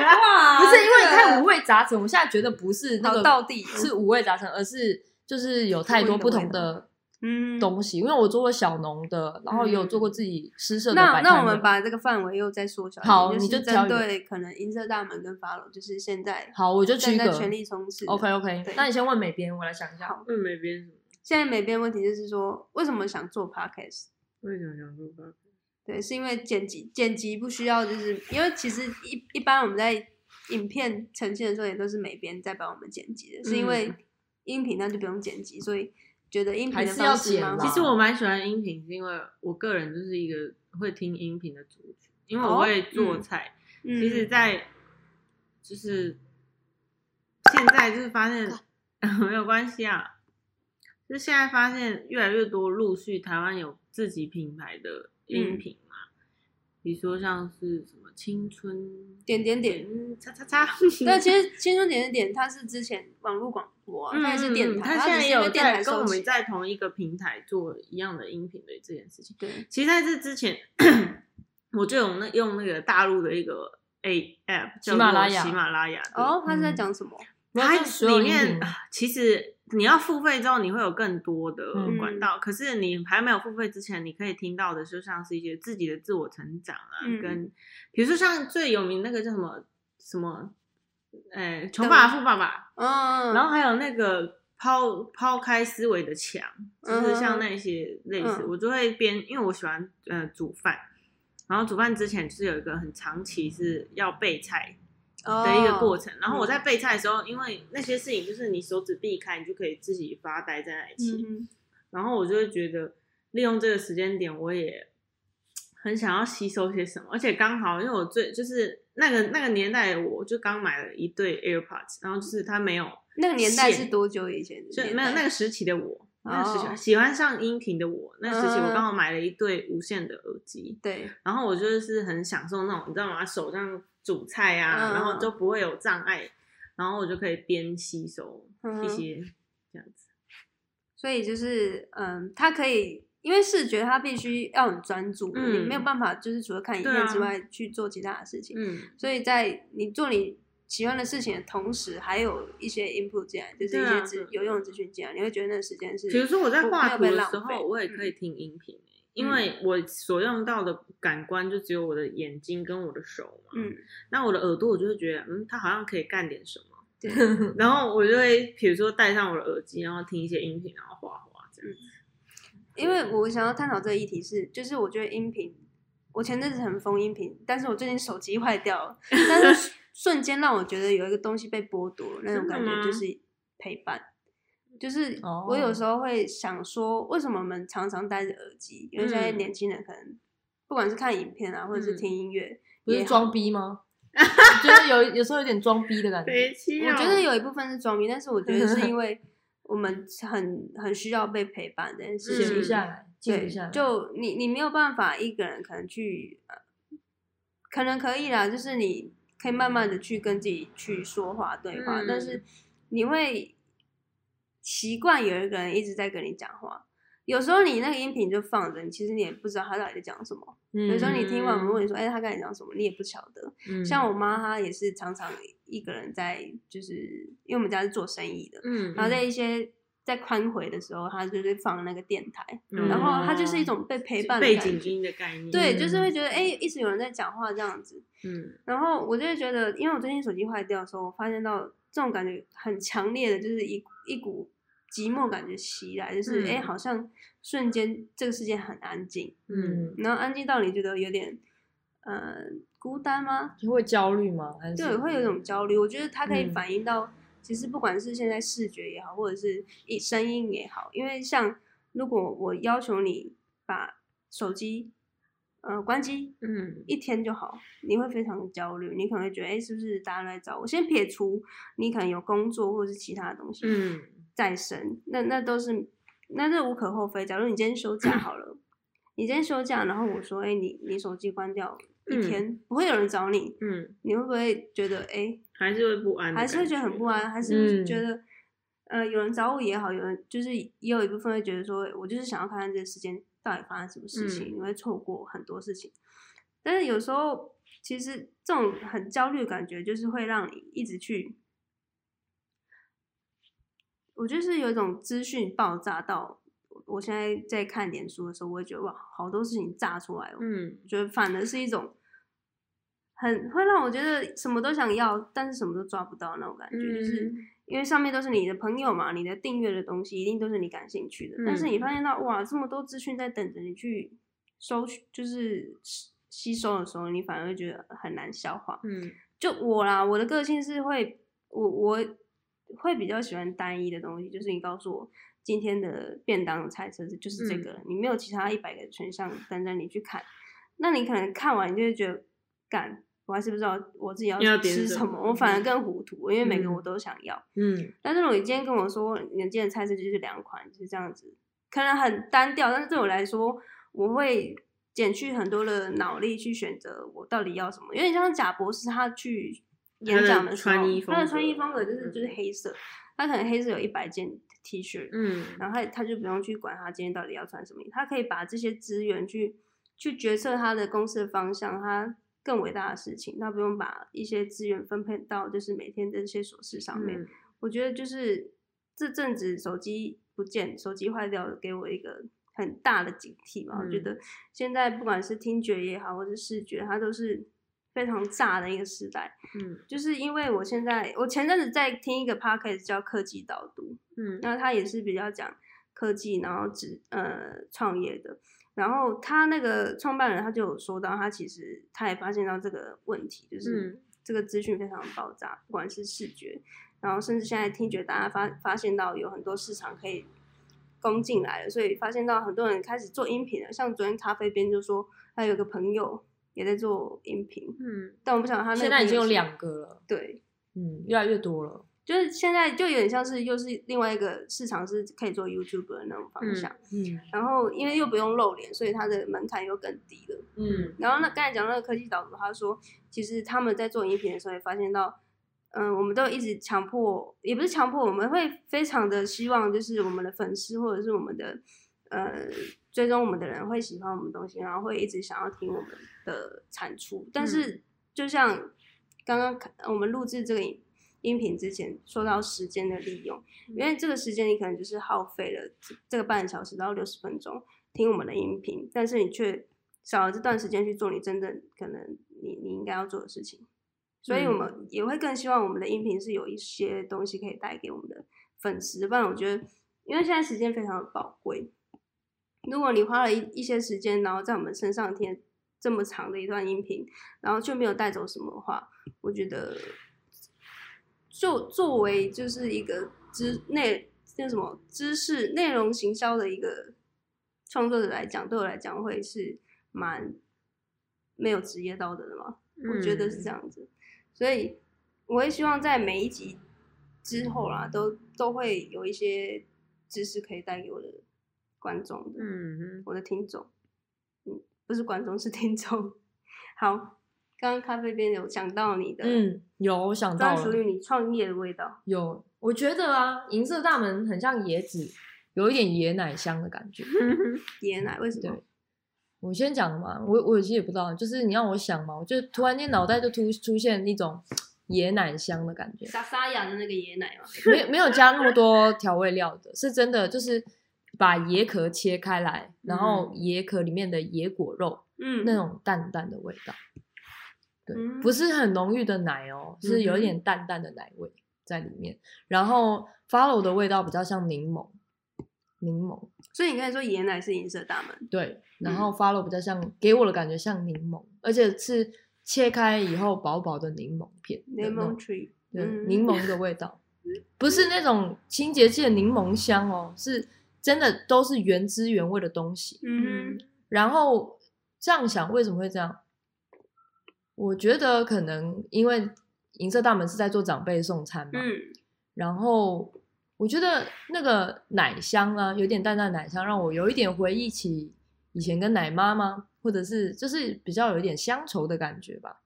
Speaker 2: 哇
Speaker 1: 不是因为你太五
Speaker 2: 味，
Speaker 1: 杂陈，我现在觉得不是那
Speaker 2: 好
Speaker 1: 个
Speaker 2: 道地哦
Speaker 1: 是五味杂陈，而是就是有太多不同的
Speaker 2: 嗯
Speaker 1: 东西。因为我做过小农的，然后也有做过自己诗社的
Speaker 2: 那那我们把这个范围又再缩小一点，
Speaker 1: 好
Speaker 2: 就是
Speaker 1: 你就
Speaker 2: 针对可能音色大门跟法 o 就是现在
Speaker 1: 好，我就区隔。
Speaker 2: 正在全力冲刺。
Speaker 1: OK OK，那你先问美编，我来想一下。
Speaker 2: 好
Speaker 3: 问美编什么？
Speaker 2: 现在美编问题就是说，为什么想做 podcast？
Speaker 3: 为什么想做 podcast？？
Speaker 2: 对，是因为剪辑剪辑不需要，就是因为其实一一般我们在影片呈现的时候也都是美编在帮我们剪辑的，是因为
Speaker 3: 嗯
Speaker 2: 音频那就不用剪辑，所以觉得音频
Speaker 1: 是要
Speaker 2: 方式蛮好
Speaker 1: 剪吧
Speaker 3: 其实我蛮喜欢音频，是因为我个人就是一个会听音频的族群，因为我
Speaker 2: 哦
Speaker 3: 会做
Speaker 2: 嗯
Speaker 3: 菜。
Speaker 2: 嗯
Speaker 3: 其实，在就是现在就是发现 没有关系啊，就是现在发现越来越多陆续台湾有自己品牌的音频嘛，比如说像是什么青春
Speaker 2: 点点点。
Speaker 3: 点叉叉叉，
Speaker 2: 对，其实青春点点点，它是之前网络广播、啊，
Speaker 3: 嗯
Speaker 2: 它也是电台，
Speaker 3: 它现在也有
Speaker 2: 电
Speaker 3: 在跟我们在同一个平台做一样的音频的这件事情。
Speaker 2: 对，
Speaker 3: 其实在这之前，我就有那用那个大陆的一个 A app 叫
Speaker 1: 喜马拉雅
Speaker 3: 喜马拉雅。
Speaker 2: 哦，它是在
Speaker 1: 嗯
Speaker 2: 讲什么？
Speaker 3: 它里面其实你要付费之后，你会有更多的
Speaker 1: 嗯
Speaker 3: 管道。可是你还没有付费之前，你可以听到的就像是一些自己的自我成长啊，
Speaker 2: 嗯
Speaker 3: 跟比如说像最有名那个叫什么什么，呃，穷爸爸富爸爸，
Speaker 2: 嗯，
Speaker 3: 然后还有那个抛抛开思维的墙，就是像那些类似，
Speaker 2: 嗯
Speaker 3: 我就会边，因为我喜欢呃煮饭，然后煮饭之前就是有一个很长期是要备菜的一个过
Speaker 2: 程，
Speaker 3: 程，然后我在备菜的时候，因为那些事情就是你手指避开，你就可以自己发呆在那里切，
Speaker 2: 嗯
Speaker 3: 然后我就会觉得利用这个时间点，我也很想要吸收些什么，而且刚好因为我最就是那个那个年代，我就刚买了一对 AirPods，然后就是它没有
Speaker 2: 那个年代
Speaker 3: 线
Speaker 2: 是多久以前的
Speaker 3: 就？没有那个时期的我，那个时期、
Speaker 2: 哦
Speaker 3: 喜欢上音频的我，那时期我
Speaker 2: 嗯
Speaker 3: 刚好买了一对无线的耳机，
Speaker 2: 对，
Speaker 3: 然后我就是很享受那种，你知道吗？手这样煮菜啊，
Speaker 2: 嗯
Speaker 3: 然后就不会有障碍，然后我就可以边吸收
Speaker 2: 嗯
Speaker 3: 一些这样子。
Speaker 2: 所以就是嗯，它可以。因为视觉它必须要很专注，
Speaker 3: 嗯
Speaker 2: 你没有办法就是除了看片之外、去做其他的事情。
Speaker 3: 嗯，
Speaker 2: 所以在你做你喜欢的事情的同时，还有一些 input 进来，就是一些资、
Speaker 3: 对
Speaker 2: 有用的资讯进来，你会觉得那个时间是，
Speaker 3: 比如说我在画图的时候，我也可以
Speaker 2: 嗯
Speaker 3: 听音频、欸因为我所用到的感官就只有我的眼睛跟我的手嘛。
Speaker 2: 嗯，
Speaker 3: 那我的耳朵，我就会觉得，嗯，它好像可以干点什么。
Speaker 2: 对，
Speaker 3: 然后我就会，比如说戴上我的耳机，然后听一些音频，然后画画这样子。
Speaker 2: 因为我想要探讨这个议题是，就是我觉得音频，我前阵子很疯音频，但是我最近手机坏掉了，但是瞬间让我觉得有一个东西被剥夺那种感觉，就是陪伴。就是
Speaker 1: 哦
Speaker 2: 我有时候会想说，为什么我们常常戴着耳机？因为现在
Speaker 3: 嗯
Speaker 2: 年轻人可能不管是看影片啊，或者是
Speaker 3: 嗯
Speaker 2: 听音乐，
Speaker 1: 不是装逼吗？我觉得有有时候有点装逼的感觉。
Speaker 2: 我觉得有一部分是装逼，但是我觉得是因为 我们很很需要被陪伴这件事情。
Speaker 1: 不下来，
Speaker 2: 对就你你没有办法一个人可能去，呃可能可以啦，就是你可以慢慢的去跟自己去说话对话，
Speaker 3: 嗯
Speaker 2: 但是你会习惯有一个人一直在跟你讲话。有时候你那个音频就放着，你其实你也不知道他到底在讲什么。有时候你听完我们问你说，哎、他跟你讲什么，你也不晓得。
Speaker 3: 嗯
Speaker 2: 像我妈，她也是常常一个人在，就是因为我们家是做生意的，
Speaker 3: 嗯，
Speaker 2: 然后在一些在宽回的时候，他就是放那个电台，
Speaker 3: 嗯
Speaker 2: 然后它就是一种被陪伴的
Speaker 3: 背景。音的概念。
Speaker 2: 对，
Speaker 1: 嗯
Speaker 2: 就是会觉得哎、一直有人在讲话这样子。
Speaker 3: 嗯
Speaker 2: 然后我就会觉得，因为我最近手机坏掉的时候，我发现到这种感觉很强烈的，就是一一股寂寞感觉袭来，就是
Speaker 3: 嗯
Speaker 2: 哎、好像瞬间这个世界很安静，
Speaker 3: 嗯
Speaker 1: 嗯，
Speaker 2: 然后安静到你觉得有点呃孤单吗？
Speaker 1: 你会焦虑吗？还是
Speaker 2: 对，会有一种焦虑。我觉得它可以
Speaker 1: 嗯
Speaker 2: 反映到，其实不管是现在视觉也好，或者是一声音也好，因为像如果我要求你把手机呃关机
Speaker 3: 嗯
Speaker 2: 一天就好，你会非常焦虑，你可能会觉得，哎，是不是大家都在找我？先撇除你可能有工作或者是其他的东西
Speaker 3: 嗯
Speaker 2: 在身，那那都是那这无可厚非。假如你今天休假好了。你今天休假，然后我说，哎，你你手机关掉一
Speaker 3: 嗯
Speaker 2: 天，不会有人找你，
Speaker 3: 嗯，
Speaker 2: 你会不会觉得，哎，
Speaker 3: 还是会不安，
Speaker 2: 还是会觉得很不安，还是
Speaker 1: 嗯。
Speaker 2: 觉得，呃，有人找我也好，有人就是也有一部分会觉得说，我就是想要看看这个时间到底发生什么事情，
Speaker 3: 嗯。
Speaker 2: 你会错过很多事情。但是有时候，其实这种很焦虑的感觉，就是会让你一直去，我就是有一种资讯爆炸到，我现在在看脸书的时候，我会觉得哇，好多事情炸出来哦，
Speaker 3: 嗯。
Speaker 2: 觉得反而是一种很会让我觉得什么都想要，但是什么都抓不到那种感觉，就是
Speaker 3: 嗯。
Speaker 2: 因为上面都是你的朋友嘛，你的订阅的东西一定都是你感兴趣的，但是你
Speaker 3: 嗯。
Speaker 2: 发现到哇，这么多资讯在等着你去收取，就是吸吸收的时候，你反而会觉得很难消化。
Speaker 3: 嗯。
Speaker 2: 就我啦，我的个性是会，我我会比较喜欢单一的东西，就是你告诉我今天的便当菜色是就是这
Speaker 3: 嗯。
Speaker 2: 个了，你没有其他一百个选项等着你去看，那你可能看完你就会觉得，干，我还是不知道我自己要吃什么，我反而
Speaker 3: 嗯。
Speaker 2: 更糊涂，因为每个
Speaker 1: 嗯。
Speaker 2: 我都想要。
Speaker 1: 嗯。
Speaker 2: 但是如果你今天跟我说你的今天的菜色就是两款，就是这样子，可能很单调，但是对我来说，我会减去很多的脑力去选择我到底要什么。有点像贾博士他去演讲的时候，
Speaker 3: 他的穿衣风
Speaker 2: 他的穿衣
Speaker 3: 格
Speaker 2: 风格就是就是黑色，他可能黑色有一百件 T 恤，
Speaker 3: 嗯。
Speaker 2: 然后他他就不用去管他今天到底要穿什么，他可以把这些资源去去决策他的公司的方向，他更伟大的事情，他不用把一些资源分配到就是每天这些琐事上面。
Speaker 3: 嗯
Speaker 2: 我觉得就是这阵子手机不见，手机坏掉，给我一个很大的警惕吧。我觉
Speaker 3: 嗯
Speaker 2: 得现在不管是听觉也好，或者视觉，它都是非常炸的一个时代。
Speaker 3: 嗯
Speaker 2: 就是因为我现在，我前阵子在听一个 podcast 叫科技导读，
Speaker 3: 嗯
Speaker 2: 那他也是比较讲科技，然后只呃创业的。然后他那个创办人他就有说到，他其实他也发现到这个问题，就是
Speaker 3: 嗯。
Speaker 2: 这个资讯非常爆炸，不管是视觉，然后甚至现在听觉，大家发发现到有很多市场可以攻进来了，所以发现到很多人开始做音频了。像昨天咖啡边就说，他有个朋友也在做音频，
Speaker 3: 嗯
Speaker 2: 但我不晓得他那
Speaker 1: 现在已经有两个了，
Speaker 2: 对，
Speaker 1: 嗯，越来越多了，
Speaker 2: 就是现在就有点像是又是另外一个市场是可以做 YouTube 的那种方向。
Speaker 1: 嗯
Speaker 2: 然后因为又不用露脸，所以它的门槛又更低了。
Speaker 1: 嗯
Speaker 2: 然后那刚才讲那个科技导读，他说其实他们在做影片的时候也发现到，嗯，我们都一直强迫，也不是强迫，我们会非常的希望，就是我们的粉丝或者是我们的呃追踪我们的人会喜欢我们的东西，然后会一直想要听我们的产出。但是就像刚刚看我们录制这个影音频之前说到时间的利用，因为这个时间你可能就是耗费了这这个半小时到六十分钟听我们的音频，但是你却少了这段时间去做你真正可能你你应该要做的事情，所以我们也会更希望我们的音频是有一些东西可以带给我们的粉丝，不然我觉得，因为现在时间非常的宝贵，如果你花了一一些时间，然后在我们身上听这么长的一段音频，然后却没有带走什么的话，我觉得，就作为就是一个知内那什么知识内容行销的一个创作者来讲，对我来讲会是蛮没有职业道德的嘛，我觉得是这样子，所以我会希望在每一集之后啦，都都会有一些知识可以带给我的观众的，
Speaker 3: 嗯嗯
Speaker 2: 我的听众，嗯，不是观众是听众。好，刚刚咖啡边有讲到你的，，
Speaker 1: 嗯，有我想到了
Speaker 2: 专属，于你创业的味道，
Speaker 1: 有，我觉得啊，银色大门很像椰子，有一点椰奶香的感觉。
Speaker 2: 椰奶为什么
Speaker 1: 对？我先讲嘛，我我其实也不知道，就是你让我想嘛，我就突然间脑袋就突出现一种椰奶香的感觉，
Speaker 2: 沙沙雅的那个椰奶嘛，
Speaker 1: 没有没有加那么多调味料的，是真的就是把椰壳切开来，然后椰壳里面的椰果肉
Speaker 2: 嗯，
Speaker 1: 那种淡淡的味道，对，
Speaker 2: 嗯
Speaker 1: 不是很浓郁的奶哦，是有一点淡淡的奶味在里面，然后 follow 的味道比较像柠檬，柠檬。
Speaker 2: 所以你刚才说椰奶是银色大门，
Speaker 1: 对，然
Speaker 2: 嗯
Speaker 1: 后 follow 比较像，给我的感觉像柠檬，而且是切开以后薄薄的柠檬片
Speaker 2: 柠
Speaker 1: 种，
Speaker 2: 檬 tree，
Speaker 1: 对，
Speaker 2: 嗯
Speaker 1: 柠檬的味道，不是那种清洁剂的柠檬香哦，是真的都是原汁原味的东西。
Speaker 2: 嗯，
Speaker 1: 然后这样想，为什么会这样？我觉得可能因为银色大门是在做长辈送餐嘛，
Speaker 2: 嗯
Speaker 1: 然后我觉得那个奶香啊，有点淡淡的奶香，让我有一点回忆起以前跟奶妈吗？或者是就是比较有一点乡愁的感觉吧。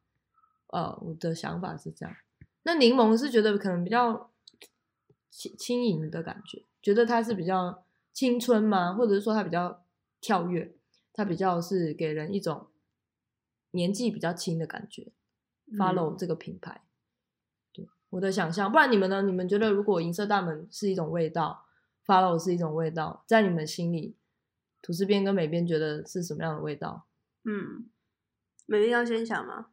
Speaker 1: 呃，我的想法是这样。那柠檬是觉得可能比较轻轻盈的感觉，觉得它是比较青春吗？或者是说它比较跳跃，它比较是给人一种年纪比较轻的感觉。Follow 这个品牌，对我的想象。不然你们呢？你们觉得如果银色大门是一种味道，Follow 是一种味道，在你们心里，吐司边跟美边觉得是什么样的味道？
Speaker 2: 嗯，美边要先想吗？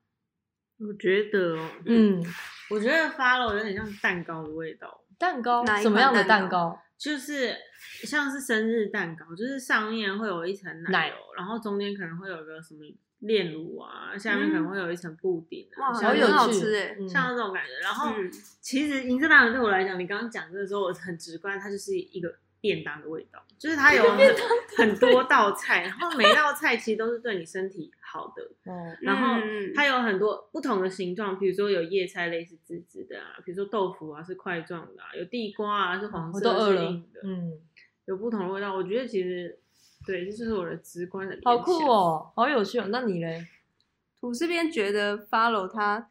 Speaker 3: 我觉得，嗯，我觉得 Follow 有点像蛋糕的味道。
Speaker 1: 蛋糕？什么样的蛋糕？
Speaker 3: 就是像是生日蛋糕，就是上面会有一层奶油，然后中间可能会有个什么。炼乳啊，下面可能会有一层布丁，
Speaker 2: 哇，好有
Speaker 1: 好
Speaker 2: 吃哎，
Speaker 3: 像这种感觉。然后，其实银色大门对我来讲，你刚刚讲的时候，我很直观，它就是一个便当的味道，就是它有很多道菜，然后每道菜其实都是对你身体好的。哦，然后它有很多不同的形状，比如说有叶菜类是直直的啊，比如说豆腐啊是块状的，有地瓜啊是黄色是硬的，嗯，有不同的味道。我觉得其实。对，这就是我的直观的。
Speaker 1: 好酷哦，好有趣哦。那你嘞？
Speaker 2: 土这边觉得 follow 它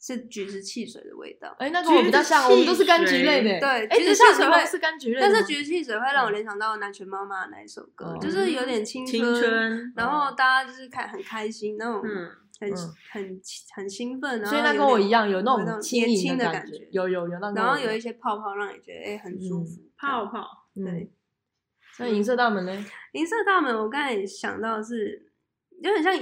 Speaker 2: 是橘子汽水的味道。
Speaker 1: 哎，那跟我比较像，我们都是柑橘类的。
Speaker 2: 对，
Speaker 1: 橘子汽水会是柑橘类，
Speaker 2: 但是橘子汽水会让我联想到南拳妈妈那一首歌，就是有点青
Speaker 3: 春，
Speaker 2: 然后大家就是开很开心那种，很很很兴奋。
Speaker 1: 所以那跟我一样，有那种
Speaker 2: 年轻
Speaker 1: 的
Speaker 2: 感觉，
Speaker 1: 有有有那种。
Speaker 2: 然后有一些泡泡让你觉得哎很舒服，
Speaker 3: 泡泡
Speaker 2: 对。
Speaker 1: 那银色大门呢？
Speaker 2: 银色大门，我刚才想到是有点像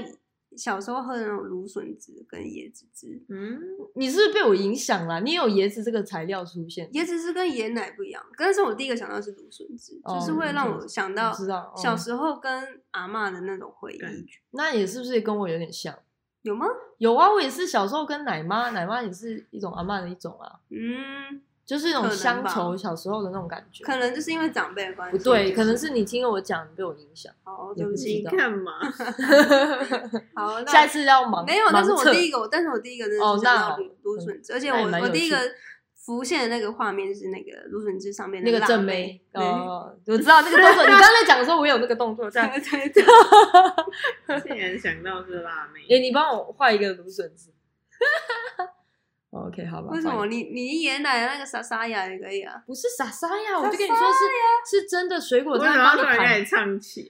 Speaker 2: 小时候喝的那种芦笋汁跟椰子汁。
Speaker 1: 嗯，你是不是被我影响了？你有椰子这个材料出现，
Speaker 2: 椰子汁跟椰奶不一样。但是我第一个想到是芦笋汁，就是会让我想到小时候跟阿妈的那种回忆。
Speaker 1: 那也是不是跟我有点像？
Speaker 2: 有吗？
Speaker 1: 有啊，我也是小时候跟奶妈，奶妈也是一种阿妈的一种啊。嗯。就是那种乡愁，小时候的那种感觉。
Speaker 2: 可能就是因为长辈的关系。
Speaker 1: 不对，可能是你听了我讲，被我影响。
Speaker 2: 哦，对不
Speaker 3: 起，干嘛？
Speaker 2: 好，
Speaker 1: 下一次要忙。
Speaker 2: 没有，但是我第一个，但是我第一个真的是想到芦笋汁，而且我我第一个浮现的那个画面是那个芦笋汁上面
Speaker 1: 那个正妹。哦，我知道那个动作。你刚才讲的时候，我有那个动作在。
Speaker 2: 对对。
Speaker 3: 竟然想到是辣妹。
Speaker 1: 哎，你帮我画一个芦笋汁。OK，好吧。
Speaker 2: 为什么你你爷奶那个莎莎呀也可以啊？
Speaker 1: 不是莎莎呀，我就跟你说是是真的水果在
Speaker 3: 帮
Speaker 1: 你
Speaker 3: 盘唱起。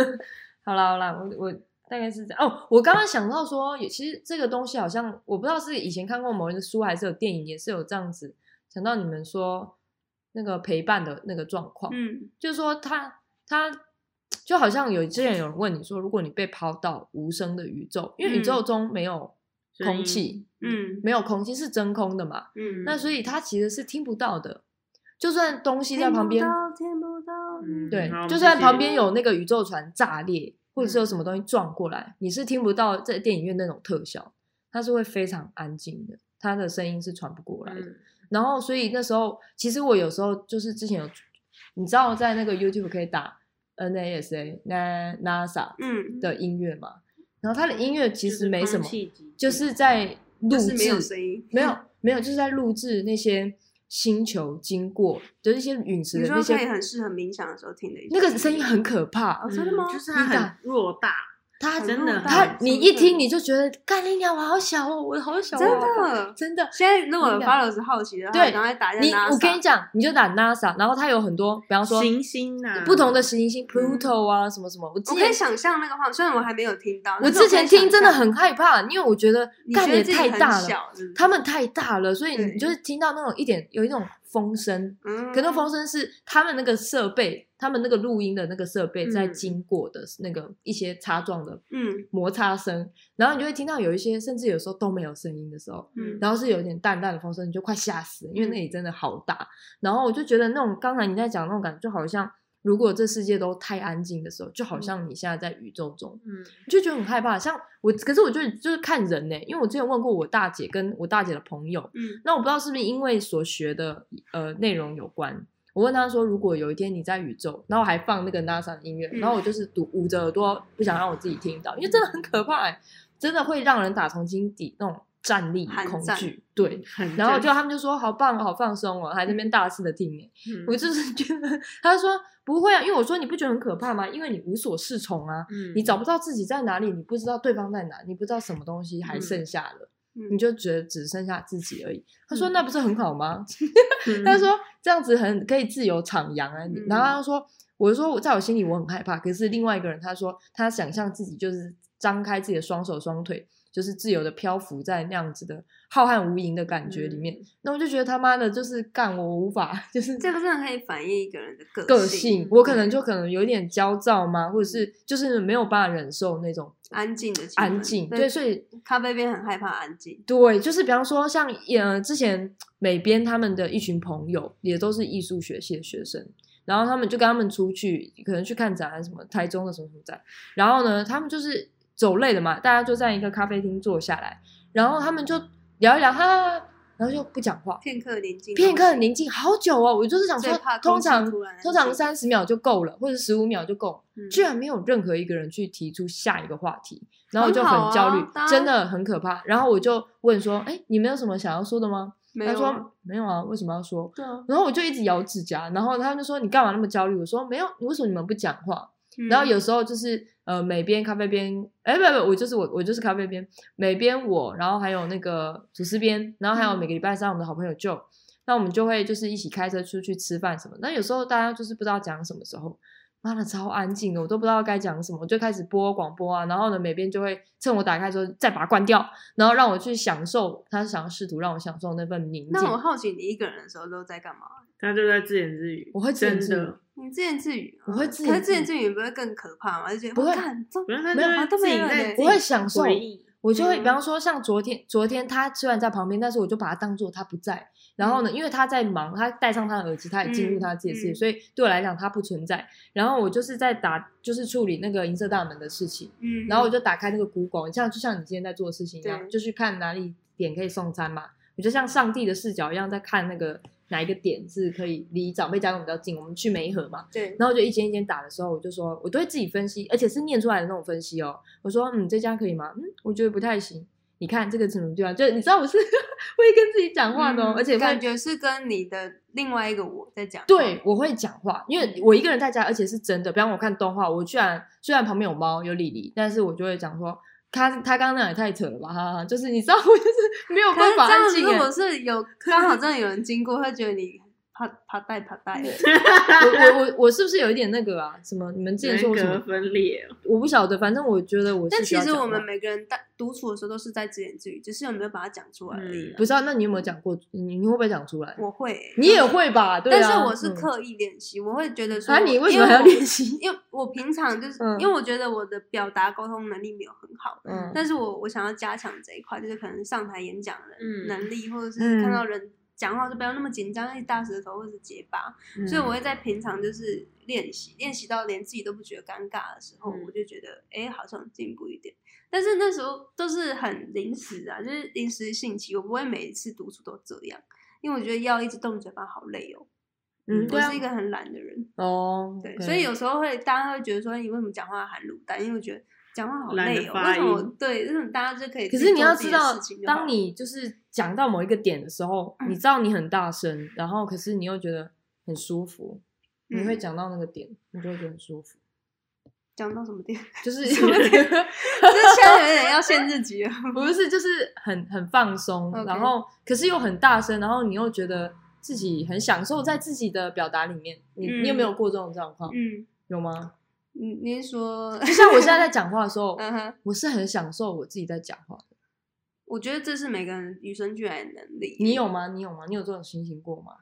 Speaker 1: 好了好了，我我大概是这样哦。我刚刚想到说，其实这个东西好像我不知道是以前看过某一个书还是有电影，也是有这样子想到你们说那个陪伴的那个状况。嗯，就是说他他就好像有之前有人问你说，如果你被抛到无声的宇宙，因为宇宙中没有。空气，嗯，没有空气是真空的嘛，嗯，那所以它其实是听不到的，就算东西在旁边，
Speaker 2: 听不到，
Speaker 1: 对，就算旁边有那个宇宙船炸裂，或者是有什么东西撞过来，你是听不到在电影院那种特效，它是会非常安静的，它的声音是传不过来的。然后，所以那时候其实我有时候就是之前有，你知道在那个 YouTube 可以打 NASA NASA 嗯的音乐嘛？然后他的音乐其实没什么，就是在录制，没有 没有，就是在录制那些星球经过的一些陨石的那些，
Speaker 2: 可以很适合冥想的时候听的。
Speaker 1: 那个声音很可怕，
Speaker 2: 真的吗？
Speaker 3: 就是它很弱大。
Speaker 1: 他
Speaker 3: 真的，
Speaker 1: 他你一听你就觉得，干你娘，我好小哦，我好小，
Speaker 2: 真的
Speaker 1: 真的。
Speaker 2: 现在如果 follow 好奇的话，
Speaker 1: 对，
Speaker 2: 赶快打
Speaker 1: 你。我跟你讲，你就打 NASA，然后它有很多，比方说
Speaker 3: 行星啊，
Speaker 1: 不同的行星，Pluto 啊，什么什么。我
Speaker 2: 可以想象那个话，虽然我还没有听到。
Speaker 1: 我之前听真的很害怕，因为我觉得干也太大了，他们太大了，所以你就是听到那种一点有一种。风声，可那风声是他们那个设备，他们那个录音的那个设备在经过的那个一些擦撞的摩擦声，然后你就会听到有一些，甚至有时候都没有声音的时候，然后是有点淡淡的风声，你就快吓死了，因为那里真的好大。然后我就觉得那种刚才你在讲那种感觉，就好像。如果这世界都太安静的时候，就好像你现在在宇宙中，嗯，就觉得很害怕。像我，可是我就就是看人呢，因为我之前问过我大姐跟我大姐的朋友，嗯，那我不知道是不是因为所学的呃内容有关。我问他说，如果有一天你在宇宙，然后还放那个 NASA 的音乐，然后我就是堵捂着耳朵，不想让我自己听到，因为真的很可怕，真的会让人打从心底那种战栗恐惧，对。然后就他们就说好棒，好放松哦，还在那边大肆的听我就是觉得，他说不会啊，因为我说你不觉得很可怕吗？因为你无所适从啊，
Speaker 3: 嗯
Speaker 1: 你找不到自己在哪里，你不知道对方在哪，你不知道什么东西还
Speaker 3: 嗯
Speaker 1: 剩下了，
Speaker 2: 嗯
Speaker 1: 你就觉得只剩下自己而已。他说
Speaker 3: 嗯
Speaker 1: 那不是很好吗？
Speaker 3: 嗯
Speaker 1: 他说这样子很可以自由徜徉啊。
Speaker 2: 嗯
Speaker 1: 然后他说，我就说我在我心里我很害怕，可是另外一个人他说他想象自己就是张开自己的双手双腿，就是自由的漂浮在那样子的浩瀚无垠的感觉里面。那我就觉得他妈的，就是干我无法，就是
Speaker 2: 这个真的可以反映一个人的个性
Speaker 1: 个
Speaker 2: 性，
Speaker 1: 我可能就可能有一点焦躁吗，或者是就是没有办法忍受那种
Speaker 2: 安静的
Speaker 1: 安静。对，
Speaker 2: 对，
Speaker 1: 所以
Speaker 2: 咖啡边很害怕安静。
Speaker 1: 对，就是比方说像呃之前美编他们的一群朋友也都是艺术学系的学生，然后他们就跟他们出去，可能去看展览什么，台中的什么什么展，然后呢，他们就是走累了嘛，大家就在一个咖啡厅坐下来，然后他们就聊一聊，哈然后就不讲话，
Speaker 2: 片刻宁静，
Speaker 1: 片刻宁静好久哦，我就是想说通常通常
Speaker 2: 静
Speaker 1: 三十秒就够了，或者十五秒就够，
Speaker 2: 嗯
Speaker 1: 居然没有任何一个人去提出下一个话题，然后我就
Speaker 2: 很
Speaker 1: 焦虑，
Speaker 2: 啊
Speaker 1: 真的很可怕。然后我就问说：“哎，你们有什么想要说的吗？”他说：“没有啊，为什么要说
Speaker 2: 对啊？”，
Speaker 1: 然后我就一直咬指甲，然后他们就说：“你干嘛那么焦虑？”我说：“没有，为什么你们不讲话？”然后
Speaker 2: 嗯
Speaker 1: 有时候就是呃美边咖啡边，哎不不，我就是我我就是咖啡边，美边我，然后还有那个主持边，然后还有
Speaker 2: 嗯
Speaker 1: 每个礼拜三我们的好朋友 Joe，、那我们就会就是一起开车出去吃饭什么。那有时候大家就是不知道讲什么时候，妈的超安静的，我都不知道该讲什么，我就开始播广播啊，然后呢美边就会趁我打开的时候再把它关掉，然后让我去享受，他想要试图让我享受那份宁静。
Speaker 2: 那我好奇你一个人的时候都在干嘛？
Speaker 3: 他就在自言自语，
Speaker 1: 我会自言自语
Speaker 3: 真的，
Speaker 2: 你自言自语啊，
Speaker 1: 我会自
Speaker 2: 可是自
Speaker 1: 言自语
Speaker 2: 言自语不会更可怕吗？就觉得
Speaker 1: 不会
Speaker 2: 我看这
Speaker 3: 不然他
Speaker 1: 没有
Speaker 2: 啊
Speaker 3: 就自
Speaker 2: 都没人欸
Speaker 3: 己在自己
Speaker 1: 我会享受，我就会，
Speaker 2: 嗯
Speaker 1: 比方说像昨天，昨天他虽然在旁边，但是我就把他当做他不在。然后呢，因为他在忙，他戴上他的耳机，他也进入他自己的世界，
Speaker 2: 嗯嗯
Speaker 1: 所以对我来讲他不存在。然后我就是在打，就是处理那个银色大门的事情。
Speaker 2: 嗯，
Speaker 1: 然后我就打开那个 Google，像就像你今天在做的事情一样，就去看哪里点可以送餐嘛。我就像上帝的视角一样，在看那个哪一个点是可以离长辈家人比较近，我们去梅河嘛。
Speaker 2: 对，
Speaker 1: 然后就一间一间打的时候，我就说，我都会自己分析，而且是念出来的那种分析哦。我说，嗯，这家可以吗？嗯，我觉得不太行。你看这个怎么地方？就你知道我是 会跟自己讲话的、哦，
Speaker 2: 嗯
Speaker 1: 而且
Speaker 2: 感觉是跟你的另外一个我在讲话。
Speaker 1: 对，我会讲话，因为我一个人在家，而且是真的。比方我看动画，我居然虽然旁边有猫有李黎，但是我就会讲说，他他刚刚那也太扯了吧，哈哈，就是你知道我就是没有办法安静欸。
Speaker 2: 如果是有刚好真的有人经过，会觉得你怕怕带怕带的。
Speaker 1: 我我我我是不是有一点那个啊？什么？你们之前说我什么？
Speaker 3: 分裂哦，
Speaker 1: 我不晓得，反正我觉得我是
Speaker 2: 但其实我们每个人在独处的时候都是在自言自语，只是有没有把它讲出来而已啦。
Speaker 1: 不知道，那你有没有讲过？你你会不会讲出来？
Speaker 2: 我会欸，
Speaker 1: 你也会吧？对啊。
Speaker 2: 但是我是
Speaker 1: 嗯
Speaker 2: 刻意练习，我会觉得说，
Speaker 1: 啊，你为什么还要练习？
Speaker 2: 因为我平常就是，
Speaker 1: 嗯
Speaker 2: 因为我觉得我的表达沟通能力没有很好，
Speaker 1: 嗯
Speaker 2: 但是我我想要加强这一块，就是可能上台演讲的
Speaker 3: 嗯
Speaker 2: 能力，或者是
Speaker 1: 嗯
Speaker 2: 看到人讲话就不要那么紧张，一大舌头或者是结巴，
Speaker 1: 嗯
Speaker 2: 所以我会在平常就是练习，练习到连自己都不觉得尴尬的时候，
Speaker 3: 嗯
Speaker 2: 我就觉得哎、诶好像进步一点。但是那时候都是很临时啊，就是临时兴起，我不会每一次独处都这样，因为我觉得要一直动嘴巴好累哦。
Speaker 1: 嗯，
Speaker 2: 我是一，个很懒的人，
Speaker 1: 哦，
Speaker 2: 对，所以有时候会大家会觉得说，你为什么讲话含卤蛋？因为我觉得讲话好累哦。为什么对？为什么大家就可以
Speaker 1: 可是你要知道当你就是讲到某一个点的时候，你知道你很大声，然后可是你又觉得很舒服，你会
Speaker 2: 嗯
Speaker 1: 讲到那个点，你就会觉得很舒服。
Speaker 2: 讲到什么点？
Speaker 1: 就是
Speaker 2: 什么点这 现在有点要限制级了。
Speaker 1: 不是，就是很很放松然后可是又很大声，然后你又觉得自己很享受在自己的表达里面。你、你有没有过这种状况？
Speaker 2: 嗯，
Speaker 1: 有吗？
Speaker 2: 你你说，
Speaker 1: 就像我现在在 讲话的时候，
Speaker 2: 嗯哼，
Speaker 1: 我是很享受我自己在讲话的。
Speaker 2: 我觉得这是每个人与生俱来的能力。
Speaker 1: 你有吗？你有吗？你有这种心情过吗？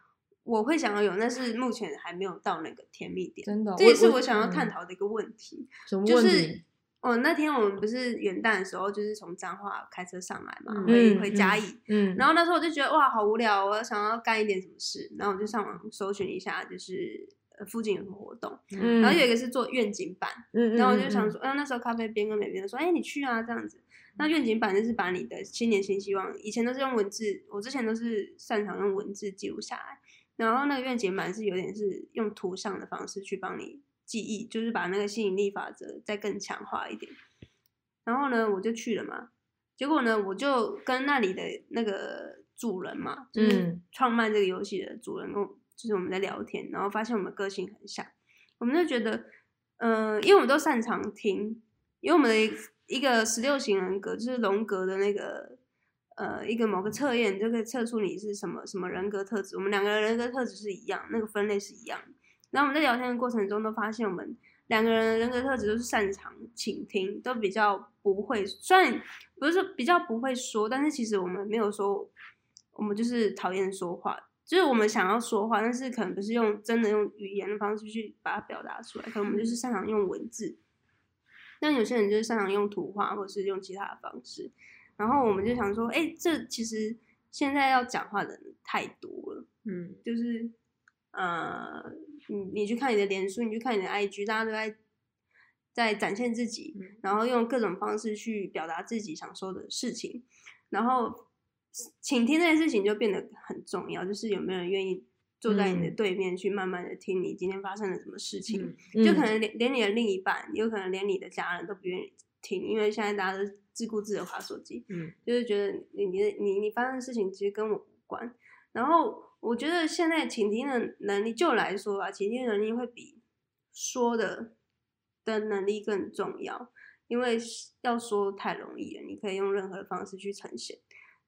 Speaker 2: 我会想要有，但是目前还没有到那个甜蜜点。
Speaker 1: 真的，
Speaker 2: 这也是
Speaker 1: 我
Speaker 2: 我想要探
Speaker 1: 嗯
Speaker 2: 讨的一个问题。
Speaker 1: 什么
Speaker 2: 就是
Speaker 1: 问题？
Speaker 2: 哦，那天我们不是元旦的时候，就是从彰化开车上来嘛，
Speaker 3: 嗯
Speaker 2: 回
Speaker 1: 嗯
Speaker 2: 回嘉义。
Speaker 1: 嗯，
Speaker 2: 然后那时候我就觉得哇，好无聊，我想要干一点什么事，然后我就上网搜寻一下，就是呃附近有什么活动。
Speaker 1: 嗯，
Speaker 2: 然后有一个是做愿景版，
Speaker 1: 嗯，嗯，
Speaker 2: 然后我就
Speaker 1: 嗯
Speaker 2: 想说，嗯、那时候咖啡边跟美边都说，哎，你去啊，这样子。那愿景版就是把你的新年新希望，以前都是用文字，我之前都是擅长用文字记录下来，然后那个愿景版是有点是用图像的方式去帮你记忆，就是把那个吸引力法则再更强化一点。然后呢，我就去了嘛，结果呢，我就跟那里的那个主人嘛，就是
Speaker 1: 嗯
Speaker 2: 创办这个游戏的主人，跟我就是我们在聊天，然后发现我们个性很像，我们就觉得，呃，因为我们都擅长听，因为我们的一个十六型人格就是荣格的那个。呃，一个某个测验就可以测出你是什么什么人格特质。我们两个人人格特质是一样，那个分类是一样。然后我们在聊天的过程中都发现，我们两个人人格特质都是擅长倾听，都比较不会，虽然不是说比较不会说，但是其实我们没有说，我们就是讨厌说话，就是我们想要说话，但是可能不是用真的用语言的方式去把它表达出来，可能我们就是擅长用文字，但有些人就是擅长用图画或者是用其他的方式。然后我们就想说，哎，这其实现在要讲话的人太多了，
Speaker 3: 嗯，
Speaker 2: 就是呃，你你去看你的脸书，你去看你的 IG，大家都在在展现自己，
Speaker 3: 嗯。
Speaker 2: 然后用各种方式去表达自己想说的事情，然后倾听这件事情就变得很重要，就是有没有人愿意坐在你的
Speaker 1: 嗯
Speaker 2: 对面去慢慢的听你今天发生了什么事情，
Speaker 3: 嗯
Speaker 2: 就可能连连你的另一半，有可能连你的家人都不愿意听，因为现在大家都自顾自的划手机，
Speaker 3: 嗯
Speaker 2: 就是觉得你你的你你发生的事情其实跟我无关。然后我觉得现在倾听的能力，就我来说啊，倾听能力会比说的的能力更重要，因为要说太容易了，你可以用任何的方式去呈现。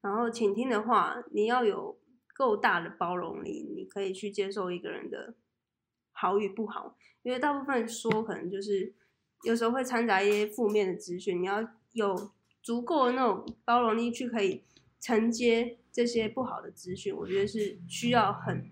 Speaker 2: 然后倾听的话，你要有够大的包容力，你可以去接受一个人的好与不好，因为大部分说可能就是有时候会掺杂一些负面的资讯，你要有足够的那种包容力去可以承接这些不好的资讯，我觉得是需要很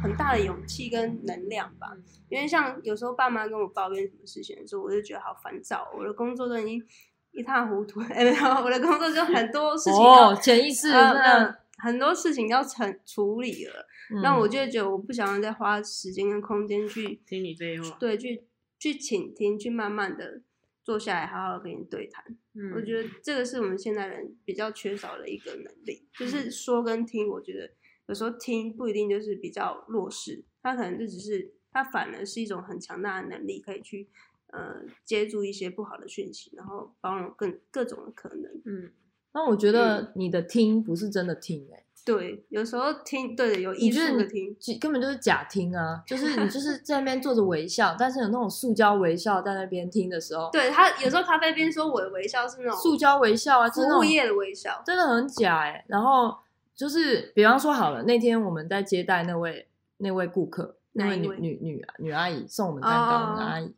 Speaker 2: 很大的勇气跟能量吧。因为像有时候爸妈跟我抱怨什么事情的时候，我就觉得好烦躁，我的工作都已经一塌糊涂，哎，没有，我的工作就很多事情要、
Speaker 1: 哦，潜意识
Speaker 2: 呃
Speaker 1: 那
Speaker 2: 呃很多事情要成处理了，那、
Speaker 1: 嗯
Speaker 2: 我就觉得我不想要再花时间跟空间去
Speaker 3: 听你这话，
Speaker 2: 对去去倾听，去慢慢的坐下来好好地跟你对谈。
Speaker 3: 嗯
Speaker 2: 我觉得这个是我们现代人比较缺少的一个能力，就是说跟听。我觉得有时候听不一定就是比较弱势，他可能就只是他反而是一种很强大的能力，可以去呃接住一些不好的讯息，然后包容更各种的可能。
Speaker 3: 嗯
Speaker 1: 那我觉得你的听不是真的听、欸，
Speaker 2: 对，有时候听对的有艺
Speaker 1: 你就是
Speaker 2: 术的听，
Speaker 1: 根本就是假听啊，就是你就 是在那边坐着微笑，但是有那种塑胶微笑在那边听的时候，
Speaker 2: 对他有时候咖啡边说我的微笑是那种
Speaker 1: 塑胶微笑啊，就是那种
Speaker 2: 服务业的微笑，
Speaker 1: 真的很假哎、然后就是比方说好了，那天我们在接待那位那位顾客，那位女女女女阿姨送我们蛋糕的那个阿姨，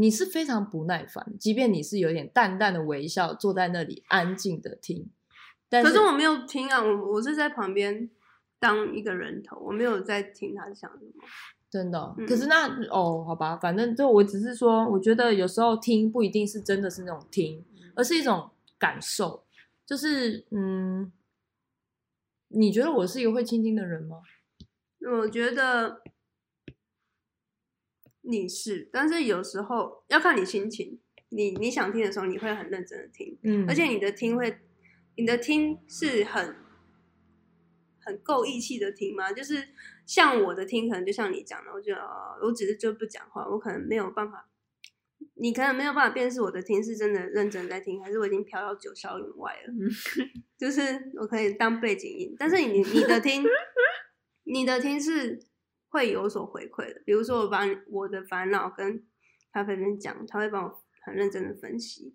Speaker 1: 你是非常不耐烦，即便你是有点淡淡的微笑，坐在那里安静的听，但
Speaker 2: 可是我没有听啊，我我是在旁边当一个人头，我没有在听他讲什么。
Speaker 1: 真的哦、
Speaker 2: 嗯
Speaker 1: 可是那哦，好吧，反正就我只是说，我觉得有时候听不一定是真的是那种听，而是一种感受，就是嗯，你觉得我是一个会倾听的人吗？
Speaker 2: 我觉得你是，但是有时候要看你心情。你你想听的时候，你会很认真的听，
Speaker 1: 嗯，
Speaker 2: 而且你的听会，你的听是很很够义气的听吗？就是像我的听，可能就像你讲的，我觉得、哦、我只是就不讲话，我可能没有办法，你可能没有办法辨识我的听是真的认真在听，还是我已经飘到九霄云外了。就是我可以当背景音，但是你你的听，你的听是会有所回馈的。比如说我把我的烦恼跟咖啡边讲，他会帮我很认真的分析，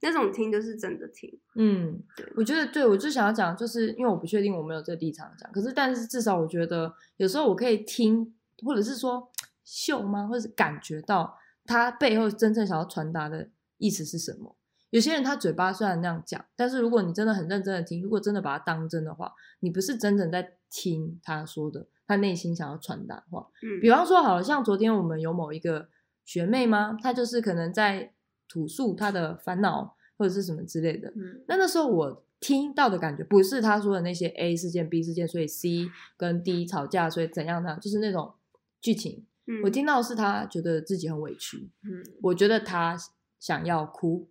Speaker 2: 那种听就是真的听。
Speaker 1: 嗯
Speaker 2: 对，
Speaker 1: 我觉得对，我就想要讲，就是因为我不确定我没有这个立场讲，可是但是至少我觉得有时候我可以听，或者是说嗅吗，或者是感觉到他背后真正想要传达的意思是什么。有些人他嘴巴虽然那样讲，但是如果你真的很认真的听，如果真的把它当真的话，你不是真正在听他说的，他内心想要传达的话。
Speaker 2: 嗯，
Speaker 1: 比方说，好了，像昨天我们有某一个学妹吗？她就是可能在吐诉她的烦恼或者是什么之类的。
Speaker 3: 嗯
Speaker 1: 那那时候我听到的感觉，不是她说的那些 A 事件、B 事件，所以 C 跟 D 吵架，所以怎样呢？就是那种剧情。
Speaker 2: 嗯
Speaker 1: 我听到的是她觉得自己很委屈，
Speaker 3: 嗯
Speaker 1: 我觉得她想要哭，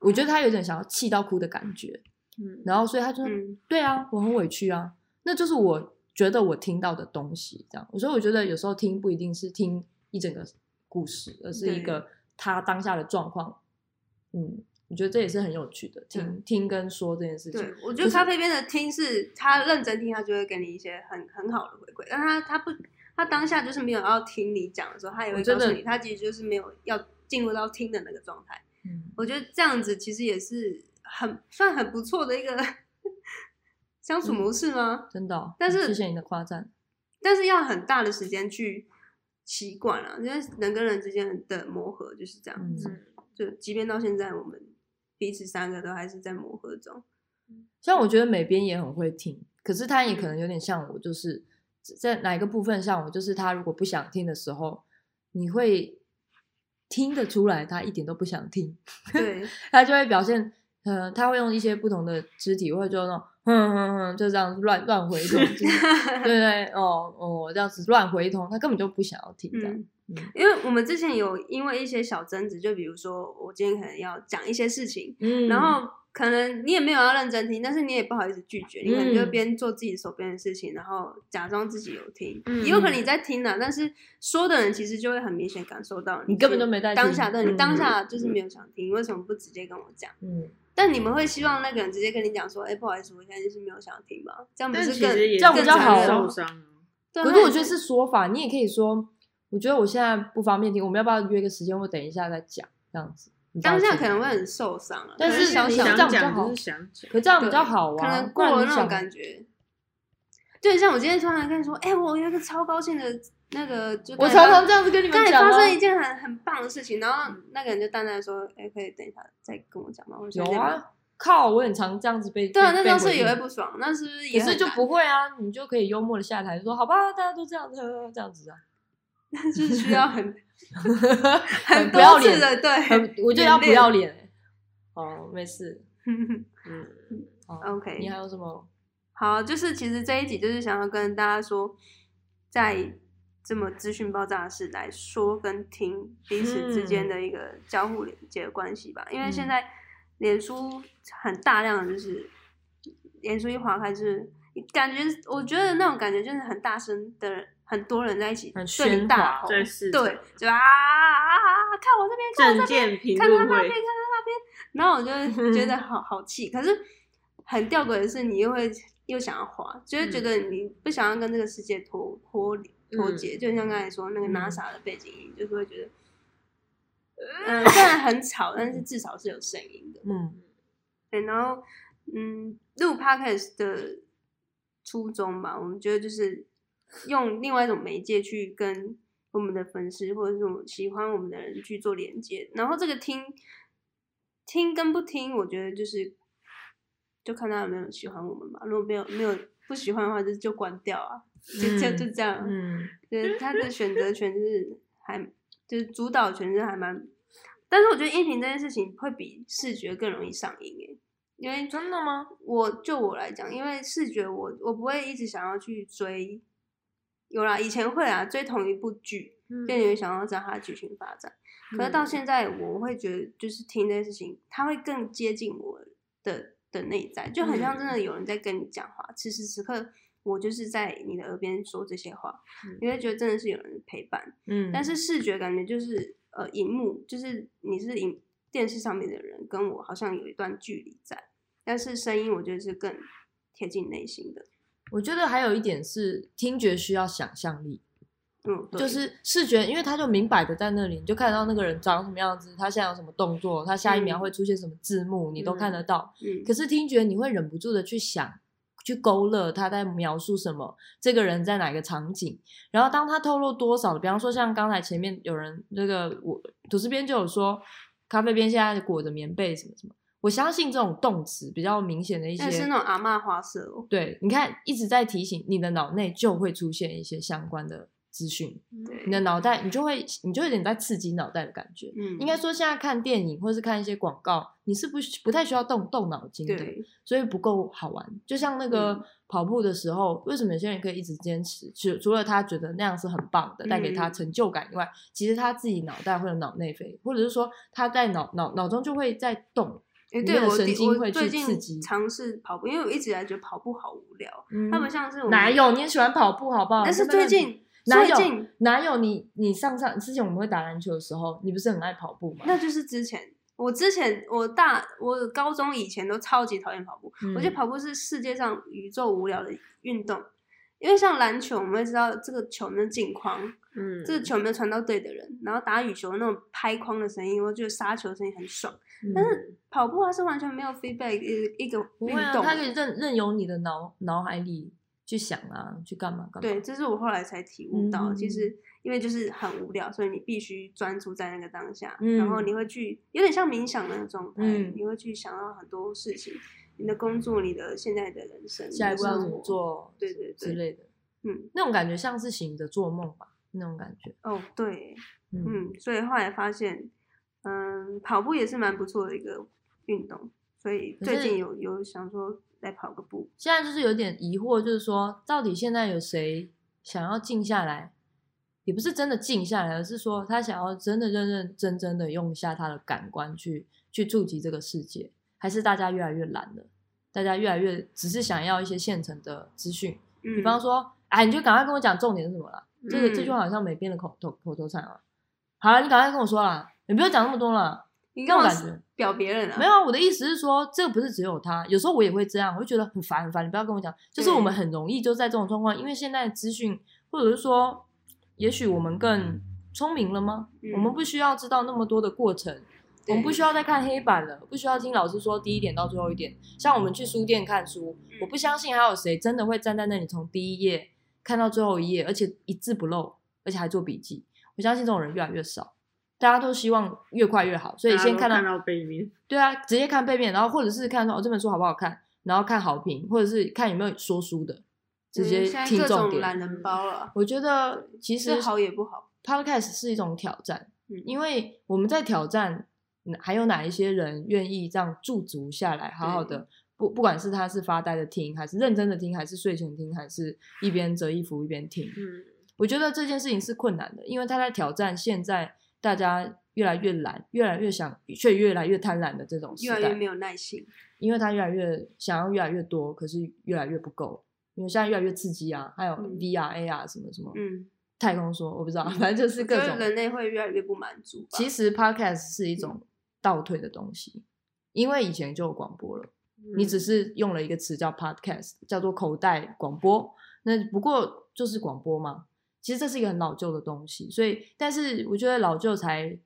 Speaker 1: 我觉得她有点想要气到哭的感觉。
Speaker 3: 嗯
Speaker 1: 然后所以她就说：“
Speaker 2: 嗯
Speaker 1: 对啊，我很委屈啊。”那就是我觉得我听到的东西，这样。所以我觉得有时候听不一定是听一整个故事，而是一个他当下的状况。嗯，我觉得这也是很有趣的，听听跟说这件事情。
Speaker 2: 对，我觉得咖啡边的听是他认真听，他就会给你一些很很好的回馈。但他他不，他当下就是没有要听你讲的时候，他也会告诉你，他其实就是没有要进入到听的那个状态。
Speaker 1: 嗯，
Speaker 2: 我觉得这样子其实也是很算很不错的一个相处模式吗？
Speaker 1: 真的，
Speaker 2: 但是
Speaker 1: 谢谢你的夸赞。
Speaker 2: 但是要很大的时间去习惯了，因为人跟人之间的磨合就是这样子。就即便到现在，我们。彼此三个都还是在磨合中，
Speaker 1: 像我觉得美编也很会听，可是他也可能有点像我，就是在哪一个部分像我，就是他如果不想听的时候，你会听得出来他一点都不想听，
Speaker 2: 对
Speaker 1: 他就会表现，呃，他会用一些不同的肢体，或者就那种，哼哼哼，就这样子乱乱回头，对对，哦哦，这样子乱回头，他根本就不想要听这样。
Speaker 2: 因为我们之前有因为一些小争执，就比如说我今天可能要讲一些事情，
Speaker 1: 嗯，
Speaker 2: 然后可能你也没有要认真听，但是你也不好意思拒绝，你可能就边做自己手边的事情，然后假装自己有听，也有可能你在听呢，但是说的人其实就会很明显感受到
Speaker 1: 你根本就没在
Speaker 2: 当下，对你当下就是没有想听，你为什么不直接跟我讲？
Speaker 1: 嗯，
Speaker 2: 但你们会希望那个人直接跟你讲说，哎，不好意思，我现在就是没有想听嘛，这样不是更
Speaker 1: 这样比较好
Speaker 3: 受伤？
Speaker 1: 可是我觉得是说法，你也可以说。我觉得我现在不方便听，我们要不要约个时间，或等一下再讲这样子？
Speaker 2: 当下可能会很受伤啊，
Speaker 1: 但是
Speaker 2: 想
Speaker 1: 这样比较好，可这样比较好啊，
Speaker 2: 可能过了那种感觉。就像我今天突然跟你说，哎，我有一个超高兴的那个，就
Speaker 1: 我常常这样子跟你们讲，
Speaker 2: 发生一件很很棒的事情，然后那个人就淡淡说，哎，可以等一下再跟我讲吗？
Speaker 1: 有啊，靠，我很常这样子被
Speaker 2: 对啊，那当时也会不爽，那是不是？
Speaker 1: 可是就不会啊，你就可以幽默的下台说，好吧，大家都这样子，这样子啊。
Speaker 2: 是需要很 很
Speaker 1: 不要脸
Speaker 2: 的，对，
Speaker 1: 我觉得要不要脸。哦，没事。嗯
Speaker 2: ，OK。
Speaker 1: 你还有什么？
Speaker 2: 好，就是其实这一集就是想要跟大家说，在这么资讯爆炸的事来，说跟听彼此之间的一个交互连接的关系吧。因为现在脸书很大量的就是，脸书一划开就是感觉，我觉得那种感觉就是很大声的。很多人在一起对你大吼，对，就啊啊！看我这边，看我这边，看他那边，看他那边，然后我就觉得 好好气。可是很吊诡的是，你又会又想要滑，就是觉得你不想要跟这个世界脱脱脱节。就像刚才说那个 NASA 的背景音，就是会觉得，嗯，虽然很吵，但是至少是有声音的。
Speaker 1: 嗯，
Speaker 2: 对。然后，嗯，录 Podcast 的初衷吧，我们觉得就是。用另外一种媒介去跟我们的粉丝或者是我们喜欢我们的人去做连接，然后这个听听跟不听，我觉得就是就看他有没有喜欢我们吧。如果没有没有不喜欢的话，就就关掉啊，就就就这样。
Speaker 1: 嗯，
Speaker 2: 对，他的选择权是还就是主导权是还蛮，但是我觉得音频这件事情会比视觉更容易上瘾诶，因为
Speaker 1: 真的吗？
Speaker 2: 我就我来讲，因为视觉我我不会一直想要去追。有啦，以前会啊，追同一部剧，就你会想要知道它的剧情发展。可是到现在，我会觉得就是听这件事情，它会更接近我的的内在，就很像真的有人在跟你讲话。此时此刻，我就是在你的耳边说这些话，你会觉得真的是有人陪伴。
Speaker 1: 嗯，
Speaker 2: 但是视觉感觉就是呃，荧幕就是你是荧电视上面的人，跟我好像有一段距离在。但是声音，我觉得是更贴近内心的。
Speaker 1: 我觉得还有一点是听觉需要想象力，
Speaker 2: 嗯，
Speaker 1: 就是视觉，因为他就明摆的在那里，你就看得到那个人长什么样子，他现在有什么动作，他下一秒会出现什么字幕，你都看得到。
Speaker 2: 嗯，
Speaker 1: 可是听觉你会忍不住的去想，去勾勒他在描述什么，这个人在哪个场景，然后当他透露多少，比方说像刚才前面有人那个我吐司边就有说，咖啡边现在裹着棉被什么什么。我相信这种动词比较明显的一些，
Speaker 2: 是那种阿嬷花色哦。
Speaker 1: 对，你看一直在提醒你的脑内就会出现一些相关的资讯，你的脑袋你就会你就有点在刺激脑袋的感觉。
Speaker 2: 嗯，
Speaker 1: 应该说现在看电影或者是看一些广告，你是不不太需要动动脑筋的，所以不够好玩。就像那个跑步的时候，为什么有些人可以一直坚持？除除了他觉得那样是很棒的，带给他成就感以外，其实他自己脑袋或者脑内啡，或者是说他在脑脑脑中就会在动。
Speaker 2: 哎，对我我最近尝试跑步，因为我一直以来觉得跑步好无聊。他们像是
Speaker 1: 哪有你也喜欢跑步，好不好？
Speaker 2: 但是最近
Speaker 1: 哪有哪有你你上上之前我们会打篮球的时候，你不是很爱跑步吗？
Speaker 2: 那就是之前我之前我大我高中以前都超级讨厌跑步，
Speaker 1: 嗯
Speaker 2: 我觉得跑步是世界上宇宙无聊的运动。因为像篮球，我们会知道这个球没有进框，
Speaker 3: 嗯，
Speaker 2: 这个球没有传到对的人，然后打羽球那种拍框的声音，我觉得杀球的声音很爽。但是跑步它是完全没有 feedback 一一个运动，
Speaker 1: 它可以任任由你的脑脑海里去想啊，去干嘛干嘛。
Speaker 2: 对，这是我后来才体悟到，
Speaker 1: 嗯
Speaker 2: 其实因为就是很无聊，所以你必须专注在那个当下，
Speaker 1: 嗯
Speaker 2: 然后你会去有点像冥想那个状态，
Speaker 1: 嗯
Speaker 2: 你会去想到很多事情，你的工作，你的现在的人生，
Speaker 1: 下一步要怎么做，
Speaker 2: 对对对，
Speaker 1: 之类的，
Speaker 2: 嗯，
Speaker 1: 那种感觉像是醒着做梦吧，那种感觉。
Speaker 2: 哦对，
Speaker 1: 嗯，
Speaker 2: 嗯，所以后来发现，嗯，跑步也是蛮不错的一个运动，所以最近有有想说来跑个步，
Speaker 1: 现在就是有点疑惑，就是说，到底现在有谁想要静下来？也不是真的静下来，而是说他想要真的认认真真的用一下他的感官去去触及这个世界，还是大家越来越懒了？大家越来越只是想要一些现成的资讯，
Speaker 2: 嗯，
Speaker 1: 比方说，哎，你就赶快跟我讲重点是什么了。这个
Speaker 2: 嗯
Speaker 1: 这句话好像没编的口头口头禅啊。好了，你赶快跟我说啦，你不要讲那么多了。
Speaker 2: 你干嘛
Speaker 1: 那种感觉
Speaker 2: 表别人啊？
Speaker 1: 没有啊，我的意思是说，这个不是只有他，有时候我也会这样，我就觉得很烦很烦。你不要跟我讲，就是我们很容易就在这种状况，因为现在的资讯，或者是说，也许我们更聪明了吗？
Speaker 2: 嗯
Speaker 1: 我们不需要知道那么多的过程，我们不需要再看黑板了，不需要听老师说第一点到最后一点。像我们去书店看书，
Speaker 2: 嗯
Speaker 1: 我不相信还有谁真的会站在那里从第一页看到最后一页，而且一字不漏，而且还做笔记。我相信这种人越来越少，大家都希望越快越好，所以先看到
Speaker 3: 背面，
Speaker 1: 对啊，直接看背面，然后或者是看说哦这本书好不好看，然后看好评，或者是看有没有说书的，直接听重点。
Speaker 2: 种懒人包了，
Speaker 1: 我觉得其实
Speaker 2: 好也不好。
Speaker 1: podcast 是一种挑战，
Speaker 2: 嗯
Speaker 1: 因为我们在挑战，嗯还有哪一些人愿意这样驻足下来，好好的，不不管是他是发呆的听，还是认真的听，还是睡前听，还是一边折衣服一边听，
Speaker 3: 嗯，
Speaker 1: 我觉得这件事情是困难的，因为他在挑战现在大家越来越懒，越来越想，却越来越贪婪的这种时代。
Speaker 2: 越来越没有耐心。
Speaker 1: 因为他越来越想要越来越多，可是越来越不够。因为现在越来越刺激啊，还有
Speaker 2: 嗯
Speaker 1: VR、AR 什么什么，
Speaker 2: 嗯，
Speaker 1: 太空说我不知道，反正就是各种。
Speaker 2: 人类会越来越不满足。
Speaker 1: 其实 Podcast 是一种倒退的东西，因为以前就有广播了，你只是用了一个词叫 Podcast，叫做口袋广播，那不过就是广播嘛。其实这是一个很老旧的东西，所以但是我觉得老旧才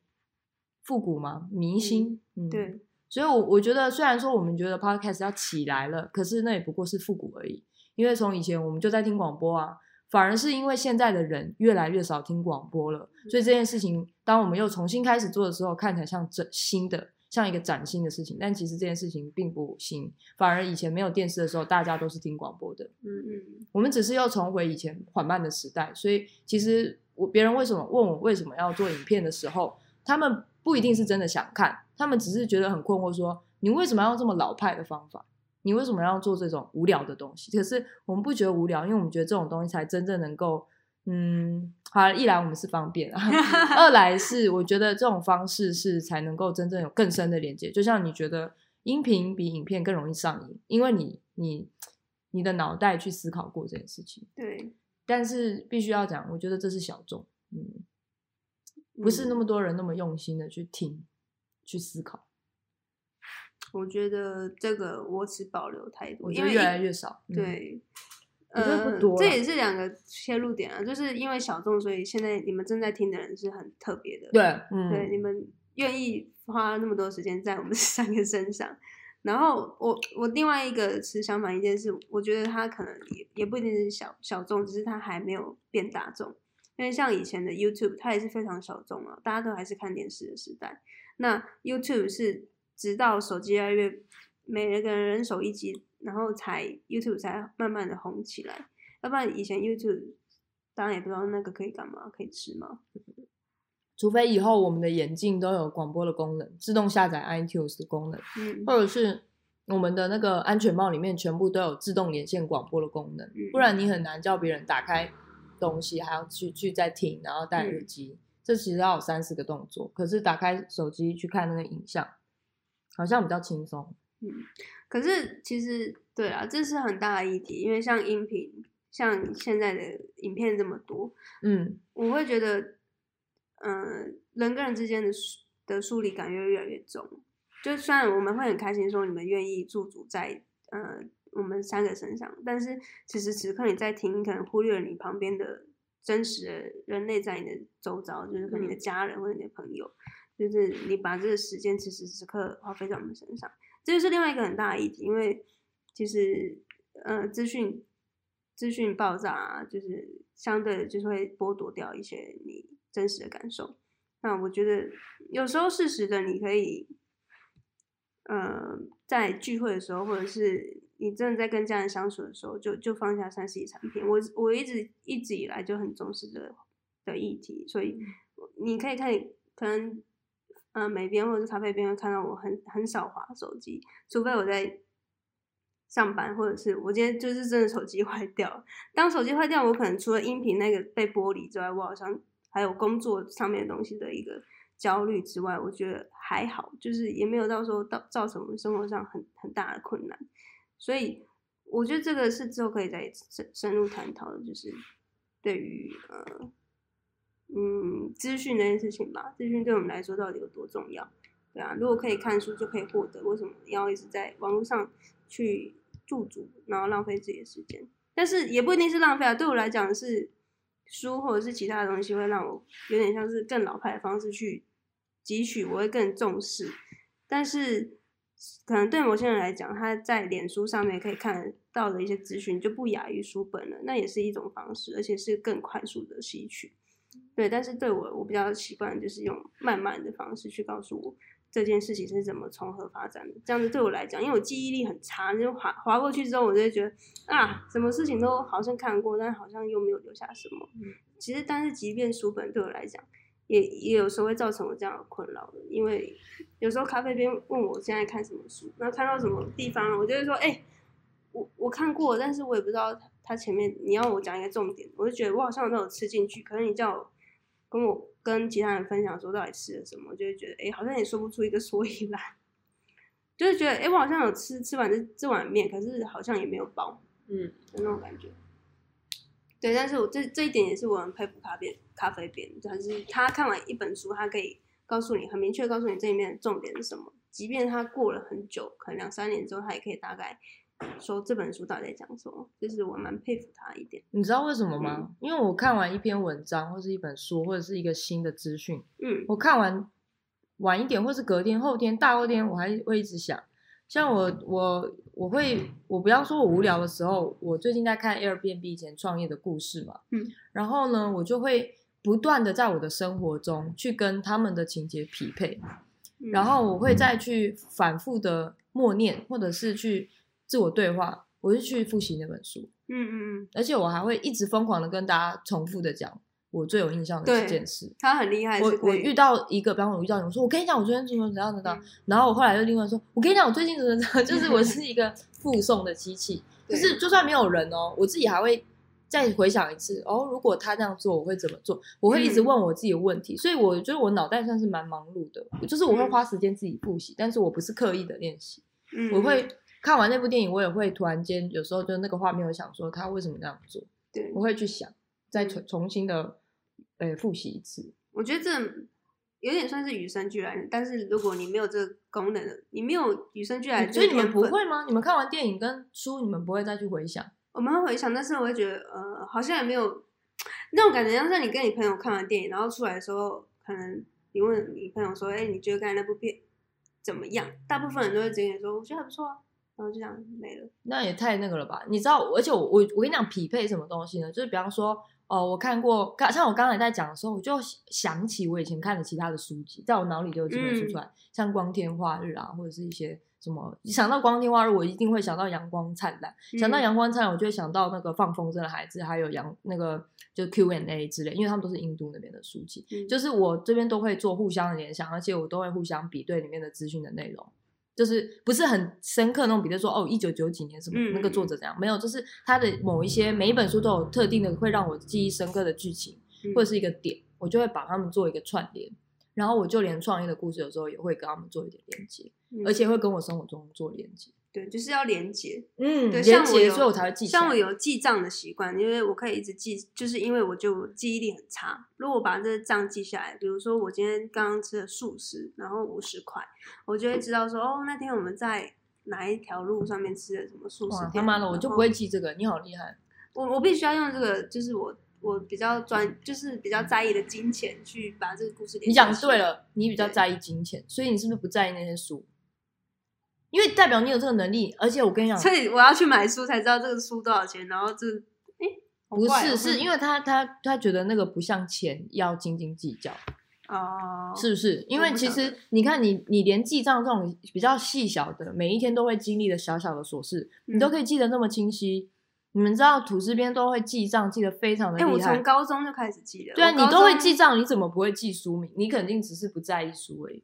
Speaker 1: 复古嘛，迷新。嗯，
Speaker 2: 对，
Speaker 1: 所以我，我觉得虽然说我们觉得 podcast 要起来了，可是那也不过是复古而已。因为从以前我们就在听广播啊，反而是因为现在的人越来越少听广播了，所以这件事情当我们又重新开始做的时候，看起来像这新的，像一个崭新的事情。但其实这件事情并不新，反而以前没有电视的时候，大家都是听广播的。
Speaker 3: 嗯
Speaker 2: 嗯，
Speaker 1: 我们只是又重回以前缓慢的时代，所以其实我别人为什么问我为什么要做影片的时候，他们不一定是真的想看，他们只是觉得很困惑说你为什么要用这么老派的方法？你为什么要做这种无聊的东西？可是我们不觉得无聊，因为我们觉得这种东西才真正能够，嗯，好，一来我们是方便啊，二来是我觉得这种方式是才能够真正有更深的连接。就像你觉得音频比影片更容易上瘾，因为你你你的脑袋去思考过这件事情。
Speaker 2: 对，
Speaker 1: 但是必须要讲，我觉得这是小众，嗯，不是那
Speaker 2: 嗯
Speaker 1: 么多人那么用心的去听、去思考，
Speaker 2: 我觉得这个我持保留态度，
Speaker 1: 我觉得越
Speaker 2: 因为一
Speaker 1: 来越少。嗯，
Speaker 2: 对，
Speaker 1: 我觉得不
Speaker 2: 呃这也是两个切入点啊，就是因为小众，所以现在你们正在听的人是很特别的。
Speaker 1: 对，嗯，
Speaker 2: 对，你们愿意花那么多时间在我们 三个身上。然后我我另外一个是相反一件事，我觉得它可能也也不一定是小小众，只是它还没有变大众。因为像以前的 YouTube，它也是非常小众啊，大家都还是看电视的时代。那 YouTube 是直到手机越来越每个人人手一机，然后才 YouTube 才慢慢的红起来。要不然以前 YouTube 当然也不知道那个可以干嘛，可以吃吗？
Speaker 1: 除非以后我们的眼镜都有广播的功能，自动下载 iTunes 的功能，
Speaker 2: 嗯，
Speaker 1: 或者是我们的那个安全帽里面全部都有自动连线广播的功能，
Speaker 2: 嗯
Speaker 1: 不然你很难叫别人打开东西，还要去去再听，然后戴耳
Speaker 2: 嗯
Speaker 1: 机，这其实要有三四个动作。可是打开手机去看那个影像，好像比较轻松。
Speaker 2: 嗯，可是其实对啊，这是很大的议题，因为像音频，像现在的影片这么多，
Speaker 1: 嗯，
Speaker 2: 我会觉得，嗯、人跟人之间的的疏离感越越来越重。就虽然我们会很开心说你们愿意驻足在呃我们三个身上，但是此时此刻你在听，可能忽略了你旁边的真实的人类在你的周遭，就是跟你的家人或者你的朋友，就是你把这个时间此时此刻花费在我们身上，这就是另外一个很大的议题，因为其实呃资讯资讯爆炸啊，就是相对的就是会剥夺掉一些你真实的感受。那我觉得有时候适时的你可以。呃，在聚会的时候，或者是你真的在跟家人相处的时候，就就放下三 C 产品。我我一直一直以来就很重视这个的议题，所以你可以看，可能呃美编或者是咖啡边会看到我很很少滑手机，除非我在上班，或者是我今天就是真的手机 坏掉。当手机坏掉，我可能除了音频那个被剥离之外，我好像还有工作上面的东西的一个。焦虑之外，我觉得还好，就是也没有到时候到造成我们生活上很很大的困难，所以我觉得这个是之后可以再深深入探讨的，就是对于呃嗯资讯这件事情吧，资讯对我们来说到底有多重要？对啊，如果可以看书就可以获得，为什么要一直在网络上去驻足，然后浪费自己的时间？但是也不一定是浪费啊，对我来讲是。书或者是其他的东西会让我有点像是更老派的方式去汲取，我会更重视。但是可能对某些人来讲，他在脸书上面可以看到的一些资讯就不亚于书本了，那也是一种方式，而且是更快速的吸取。对，但是对我我比较习惯就是用慢慢的方式去告诉我。这件事情是怎么从何发展的？这样子对我来讲，因为我记忆力很差，就划划过去之后，我就会觉得啊，什么事情都好像看过，但好像又没有留下什么。其实，但是即便书本对我来讲，也也有时候会造成我这样的困扰的。因为有时候咖啡边问我现在看什么书，那看到什么地方，我就会说，哎，我我看过，但是我也不知道它前面你要我讲一个重点，我就觉得我好像都有吃进去，可是你叫我跟我。跟其他人分享说到底吃了什么，就会觉得哎，好像也说不出一个所以然，就是觉得哎，我好像有吃吃完这这碗面，可是好像也没有饱，嗯，就那种感觉。对，但是我这这一点也是我很佩服咖啡咖啡边，就是他看完一本书，他可以告诉你很明确告诉你这里面的重点是什么，即便他过了很久，可能两三年之后，他也可以大概。说这本书到底在讲什么？就是我蛮佩服他一点。
Speaker 1: 你知道为什么吗？因为我看完一篇文章，或是一本书，或者是一个新的资讯，嗯，我看完晚一点，或是隔天、后天、大后天，我还会一直想。像我，我，我会，我不要说我无聊的时候，我最近在看 Airbnb 以前创业的故事嘛，嗯，然后呢，我就会不断的在我的生活中去跟他们的情节匹配，然后我会再去反复的默念，或者是去。自我对话，我是去复习那本书，嗯嗯嗯，而且我还会一直疯狂的跟大家重复的讲我最有印象的这件事。
Speaker 2: 他很厉害，
Speaker 1: 我我遇到一个，比方我遇到你，我说我跟你讲，我昨天怎么怎样怎样，然后我后来又另外说，我跟你讲，我最近怎么怎样，就是我是一个 附送的机器，就是就算没有人哦，我自己还会再回想一次，哦，如果他这样做，我会怎么做？我会一直问我自己的问题，所以我觉得我脑袋算是蛮忙碌的，就是我会花时间自己复习，但是我不是刻意的练习，我会。看完那部电影，我也会突然间有时候就那个画面，我想说他为什么那样做？
Speaker 2: 对，
Speaker 1: 我会去想，再重重新的呃复习一次。
Speaker 2: 我觉得这有点算是与生俱来的，但是如果你没有这个功能的，你没有与生俱来，
Speaker 1: 所以你们不会吗？你们看完电影跟书，你们不会再去回想？
Speaker 2: 我们会回想，但是我会觉得呃，好像也没有那种感觉，像是你跟你朋友看完电影，然后出来的时候，可能你问你朋友说：“哎，你觉得刚才那部片怎么样？”大部分人都会直接说：“我觉得还不错啊。”然后就这样没了，
Speaker 1: 那也太那个了吧？你知道，而且我我我跟你讲，匹配什么东西呢？就是比方说，哦，我看过，像我刚才在讲的时候，我就想起我以前看的其他的书籍，在我脑里就有几本书出来，像《光天化日》啊，或者是一些什么。想到《光天化日》，我一定会想到阳光灿烂；想到阳光灿烂，我就会想到那个放风筝的孩子，还有阳那个就 Q&A 之类，因为他们都是印度那边的书籍。就是我这边都会做互相的联想，而且我都会互相比对里面的资讯的内容。就是不是很深刻那种，比如说哦，一九九几年什么那个作者怎样？没有，就是他的某一些每一本书都有特定的会让我记忆深刻的剧情或者是一个点，我就会把他们做一个串联。然后我就连创业的故事有时候也会跟他们做一点连接。
Speaker 2: 嗯
Speaker 1: 而且会跟我生活中做连接。
Speaker 2: 对，就是要连接。
Speaker 1: 嗯
Speaker 2: 对，像我有，
Speaker 1: 连接，所以我才会记。
Speaker 2: 像我有记账的习惯，因为我可以一直记，就是因为我就记忆力很差。如果我把这个账记下来，比如说我今天刚刚吃了素食，然后五十块，我就会知道说，哦，那天我们在哪一条路上面吃的什么素食。
Speaker 1: 他妈的，我就不会记这个。你好厉害，
Speaker 2: 我我必须要用这个，就是我我比较专，就是比较在意的金钱去把这个故事连
Speaker 1: 你讲对。了，你比较在意金钱，所以你是不是不在意那些书？因为代表你有这个能力，而且我跟你讲，
Speaker 2: 所以我要去买书才知道这个书多少钱，然后这，哎，好
Speaker 1: 不是，是因为他他他觉得那个不像钱要斤斤计较，
Speaker 2: 哦，
Speaker 1: 是不是？因为其实你看你你连记账这种比较细小的，每一天都会经历的小小的琐事，你都
Speaker 2: 嗯
Speaker 1: 可以记得那么清晰。你们知道土司边都会记账，记得非常的
Speaker 2: 哎，我
Speaker 1: 厉害
Speaker 2: 从。高中就开始记了。
Speaker 1: 对啊，你都会
Speaker 2: 中
Speaker 1: 记账，你怎么不会记书名？你肯定只是不在意书而已。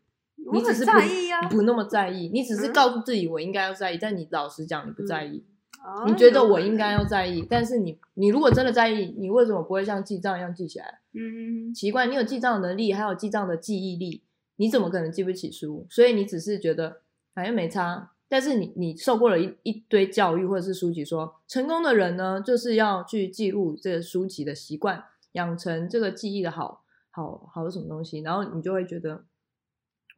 Speaker 1: 你只是不
Speaker 2: 在意啊。
Speaker 1: 不那么在意，你只是
Speaker 2: 嗯
Speaker 1: 告诉自己我应该要在意，但你老实讲你不在意，
Speaker 2: 哦
Speaker 1: 你觉得我应该要在意，但是你你如果真的在意，你为什么不会像记账一样记起来？
Speaker 2: 嗯，
Speaker 1: 奇怪，你有记账的能力，还有记账的记忆力，你怎么可能记不起书？所以你只是觉得反正没差，但是你你受过了一一堆教育或者是书籍说，成功的人呢，就是要去记录这个书籍的习惯，养成这个记忆的好好好的什么东西，然后你就会觉得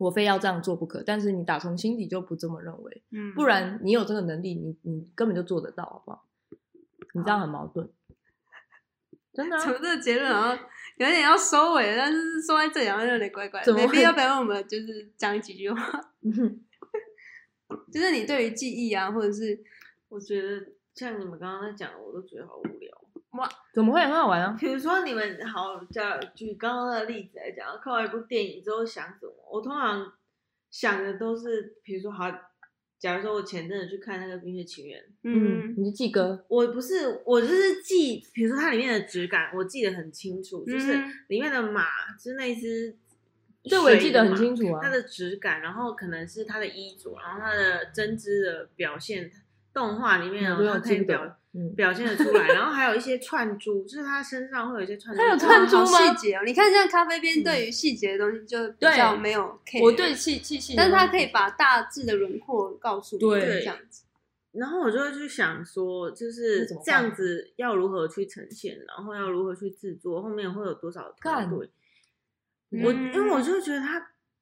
Speaker 1: 我非要这样做不可。但是你打从心底就不这么认为，
Speaker 2: 嗯
Speaker 1: 不然你有这个能力，你你根本就做得到，好不好？你这样很矛盾，真的、啊。
Speaker 2: 从这个结论，然后有点要收尾，但是说在这里好像有点怪怪没必要不要我们就是讲几句话，
Speaker 1: 嗯
Speaker 2: 就是你对于记忆啊，或者是
Speaker 3: 我觉得像你们刚刚在讲，我都觉得好无聊。
Speaker 1: 怎么会很好玩啊？
Speaker 3: 比如说你们好，假举刚刚的例子来讲，看完一部电影之后想什么？我通常想的都是，比如说好，假如说我前阵子去看那个《冰雪奇缘》，
Speaker 1: 嗯，你是记歌，
Speaker 3: 我不是，我就是记，比如说它里面的质感，我记得很清楚，就是
Speaker 2: 嗯
Speaker 3: 里面的马，就是那只
Speaker 1: 对我也记得很清楚啊
Speaker 3: 它的质感，然后可能是它的衣着，然后它的针织的表现，动画里面哦，它可以表表现的出来，然后还有一些串珠，就是他身上会有一些串珠，
Speaker 1: 它有串珠吗？
Speaker 2: 细节哦。你看，像咖啡边对于细节的东西就比较没有 care，
Speaker 1: 我对气气气，
Speaker 2: 但是它可以把大致的轮廓告诉你，
Speaker 1: 对。
Speaker 2: 这样子。
Speaker 3: 然后我就会去想说，就是这样子要如何去呈现，然后要如何去制作，后面会有多少团
Speaker 1: 干。
Speaker 3: 队。
Speaker 1: 嗯。
Speaker 3: 我因为我就觉得它，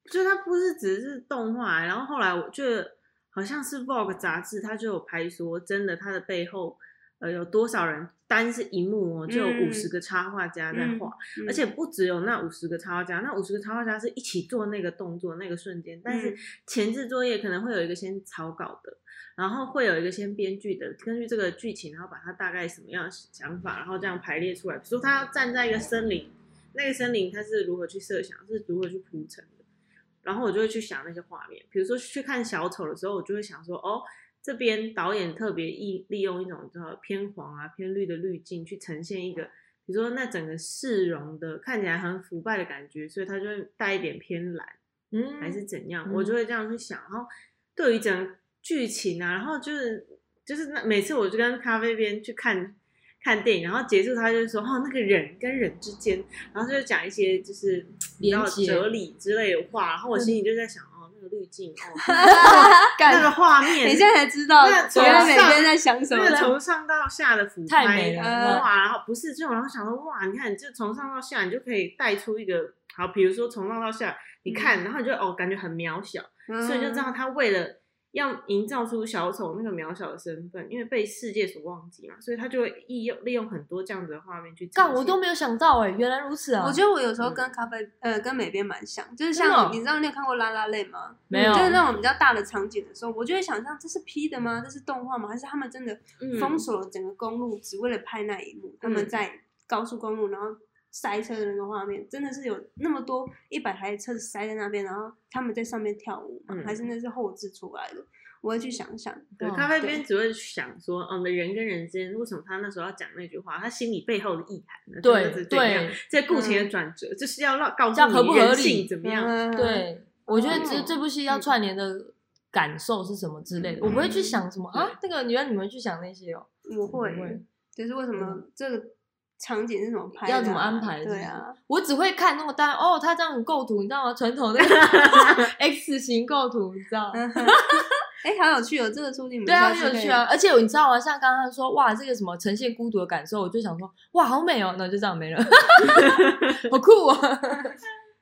Speaker 3: 就它不是只是动画，然后后来我觉得好像是 Vogue 杂志，它就有拍说，真的它的背后呃有多少人单是一幕哦，就有
Speaker 2: 嗯
Speaker 3: 五十个插画家在画，
Speaker 2: 嗯
Speaker 3: 而且不只有那五十个插画家，那五十个插画家是一起做那个动作那个瞬间，但是
Speaker 2: 嗯
Speaker 3: 前置作业可能会有一个先草稿的，然后会有一个先编剧的，根据这个剧情，然后把它大概什么样的想法，然后这样排列出来。比如说他要站在一个森林，那个森林他是如何去设想，是如何去铺陈的，然后我就会去想那些画面。比如说去看小丑的时候，我就会想说，哦。这边导演特别利利用一种叫偏黄啊、偏绿的滤镜去呈现一个，比如说那整个市容的看起来很腐败的感觉，所以它就会带一点偏蓝。
Speaker 1: 嗯
Speaker 3: 还是怎样，
Speaker 1: 嗯
Speaker 3: 我就会这样去想。然后对于整个剧情啊，然后就是就是那每次我就跟咖啡边去看看电影，然后结束他就说哦那个人跟人之间，然后就讲一些就是你知道
Speaker 1: 连结
Speaker 3: 哲理之类的话，然后我心里就在想哦那个滤镜哦
Speaker 2: 干
Speaker 3: 那个画面，
Speaker 2: 你现在才知道，原来每
Speaker 3: 上
Speaker 2: 天在想什么
Speaker 3: 那个。从上到下的俯拍，
Speaker 1: 太美了
Speaker 3: 哇！然后不是这种，然后想说哇，你看，你就从上到下，你就可以带出一个好，比如说从上到下，你看，然后你就哦，感觉很渺小，
Speaker 2: 嗯
Speaker 3: 所以就知道他为了要营造出小丑那个渺小的身份，因为被世界所忘记嘛，所以他就会利用利用很多这样子的画面去呈
Speaker 1: 干，我都没有想到哎，原来如此啊！
Speaker 2: 我觉得我有时候跟咖啡呃跟美编蛮像，就是像你知道你有看过《拉拉泪》吗？
Speaker 1: 没有
Speaker 2: 就是那种比较大的场景的时候，我就会想象这是 P 的吗？这是动画吗？还是他们真的
Speaker 3: 嗯
Speaker 2: 封锁了整个公路，只为了拍那一幕？他们在高速公路，然后塞车的那个画面，真的是有那么多一百台车子塞在那边，然后他们在上面跳舞吗？
Speaker 3: 嗯
Speaker 2: 还是那是后置出来的？我会去想想。
Speaker 3: 对，
Speaker 1: 哦
Speaker 3: 咖啡边只会想说，嗯，人跟人之间为什么他那时候要讲那句话，他心里背后的意涵呢？
Speaker 1: 对对
Speaker 3: 这故情的转折，就是要让告诉
Speaker 1: 这样合不
Speaker 3: 你人
Speaker 1: 合理
Speaker 3: 性怎么样。
Speaker 2: 嗯，
Speaker 1: 对，我觉得这
Speaker 2: 哦
Speaker 1: 这部戏要串联的感受是什么之类的，我不会去想什么啊，那个原来你们去想那些哦，
Speaker 2: 我会。就是为什么这个场景是怎么拍
Speaker 1: 要怎么安排是不是
Speaker 2: 对啊，
Speaker 1: 我只会看那个单哦，他这样构图，你知道吗？传统那个 X 型构图，你知道？
Speaker 2: 哎，好有趣哦，这个说不定我们
Speaker 1: 对啊，有趣啊！而且你知道吗？像刚刚说，哇，这个什么呈现孤独的感受，我就想说，哇，好美哦，那就这样没了，好酷啊！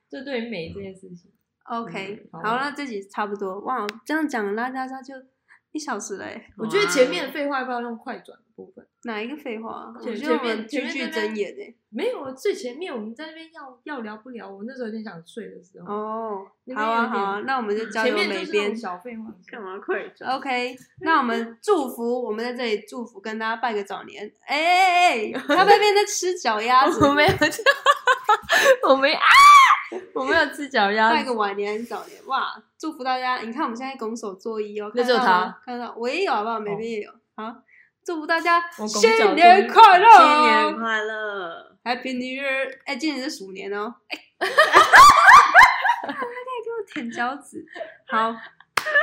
Speaker 1: 就对于美这件事情
Speaker 2: ，OK，、
Speaker 1: 嗯好
Speaker 2: 好，那这集差不多哇，这样讲拉拉拉就一小时了哎，
Speaker 1: 我觉得前面的废话要不要用快转的部分？
Speaker 2: 哪一个废话？我
Speaker 1: 前
Speaker 2: 觉得我
Speaker 1: 前面
Speaker 2: 们句句真言哎。
Speaker 1: 没有，最前面我们在那边要要聊不聊？我那时候有点想睡的时候，
Speaker 2: 哦，好啊好啊，那我们就交
Speaker 1: 前
Speaker 2: 由美编。
Speaker 1: 小废话。
Speaker 3: 干嘛快转
Speaker 2: ？OK，那我们祝福，我们在这里祝福，跟大家拜个早年。哎哎哎，他那边在吃脚丫子，
Speaker 1: 我没有，我没啊，我没有吃脚丫子。
Speaker 2: 拜个晚年还是早年？哇，祝福大家！你看我们现在拱手作揖哦，看到吗
Speaker 1: 他，
Speaker 2: 看到我也有好不好？美编也有。好，祝福大家新年快乐，
Speaker 3: 新年快乐
Speaker 2: ！Happy New Year！哎，今年是鼠年哦。哎，他可以给我舔脚趾。好，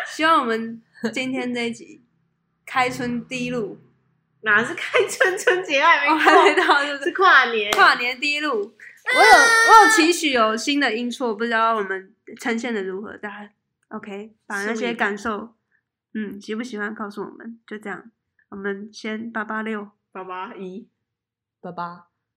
Speaker 2: 希望我们今天这一集开春第一路，
Speaker 3: 哪是开春春节还
Speaker 2: 哦，
Speaker 3: 没
Speaker 2: 还没
Speaker 3: 过，
Speaker 2: 到，就是
Speaker 3: 是跨年。
Speaker 2: 跨年第一路。我有我有期许有新的音错，不知道我们呈现的如何，大家 OK 把那些感受，嗯，喜不喜欢告诉我们，就这样，我们先八八六。
Speaker 3: 八八一，
Speaker 1: 爸爸。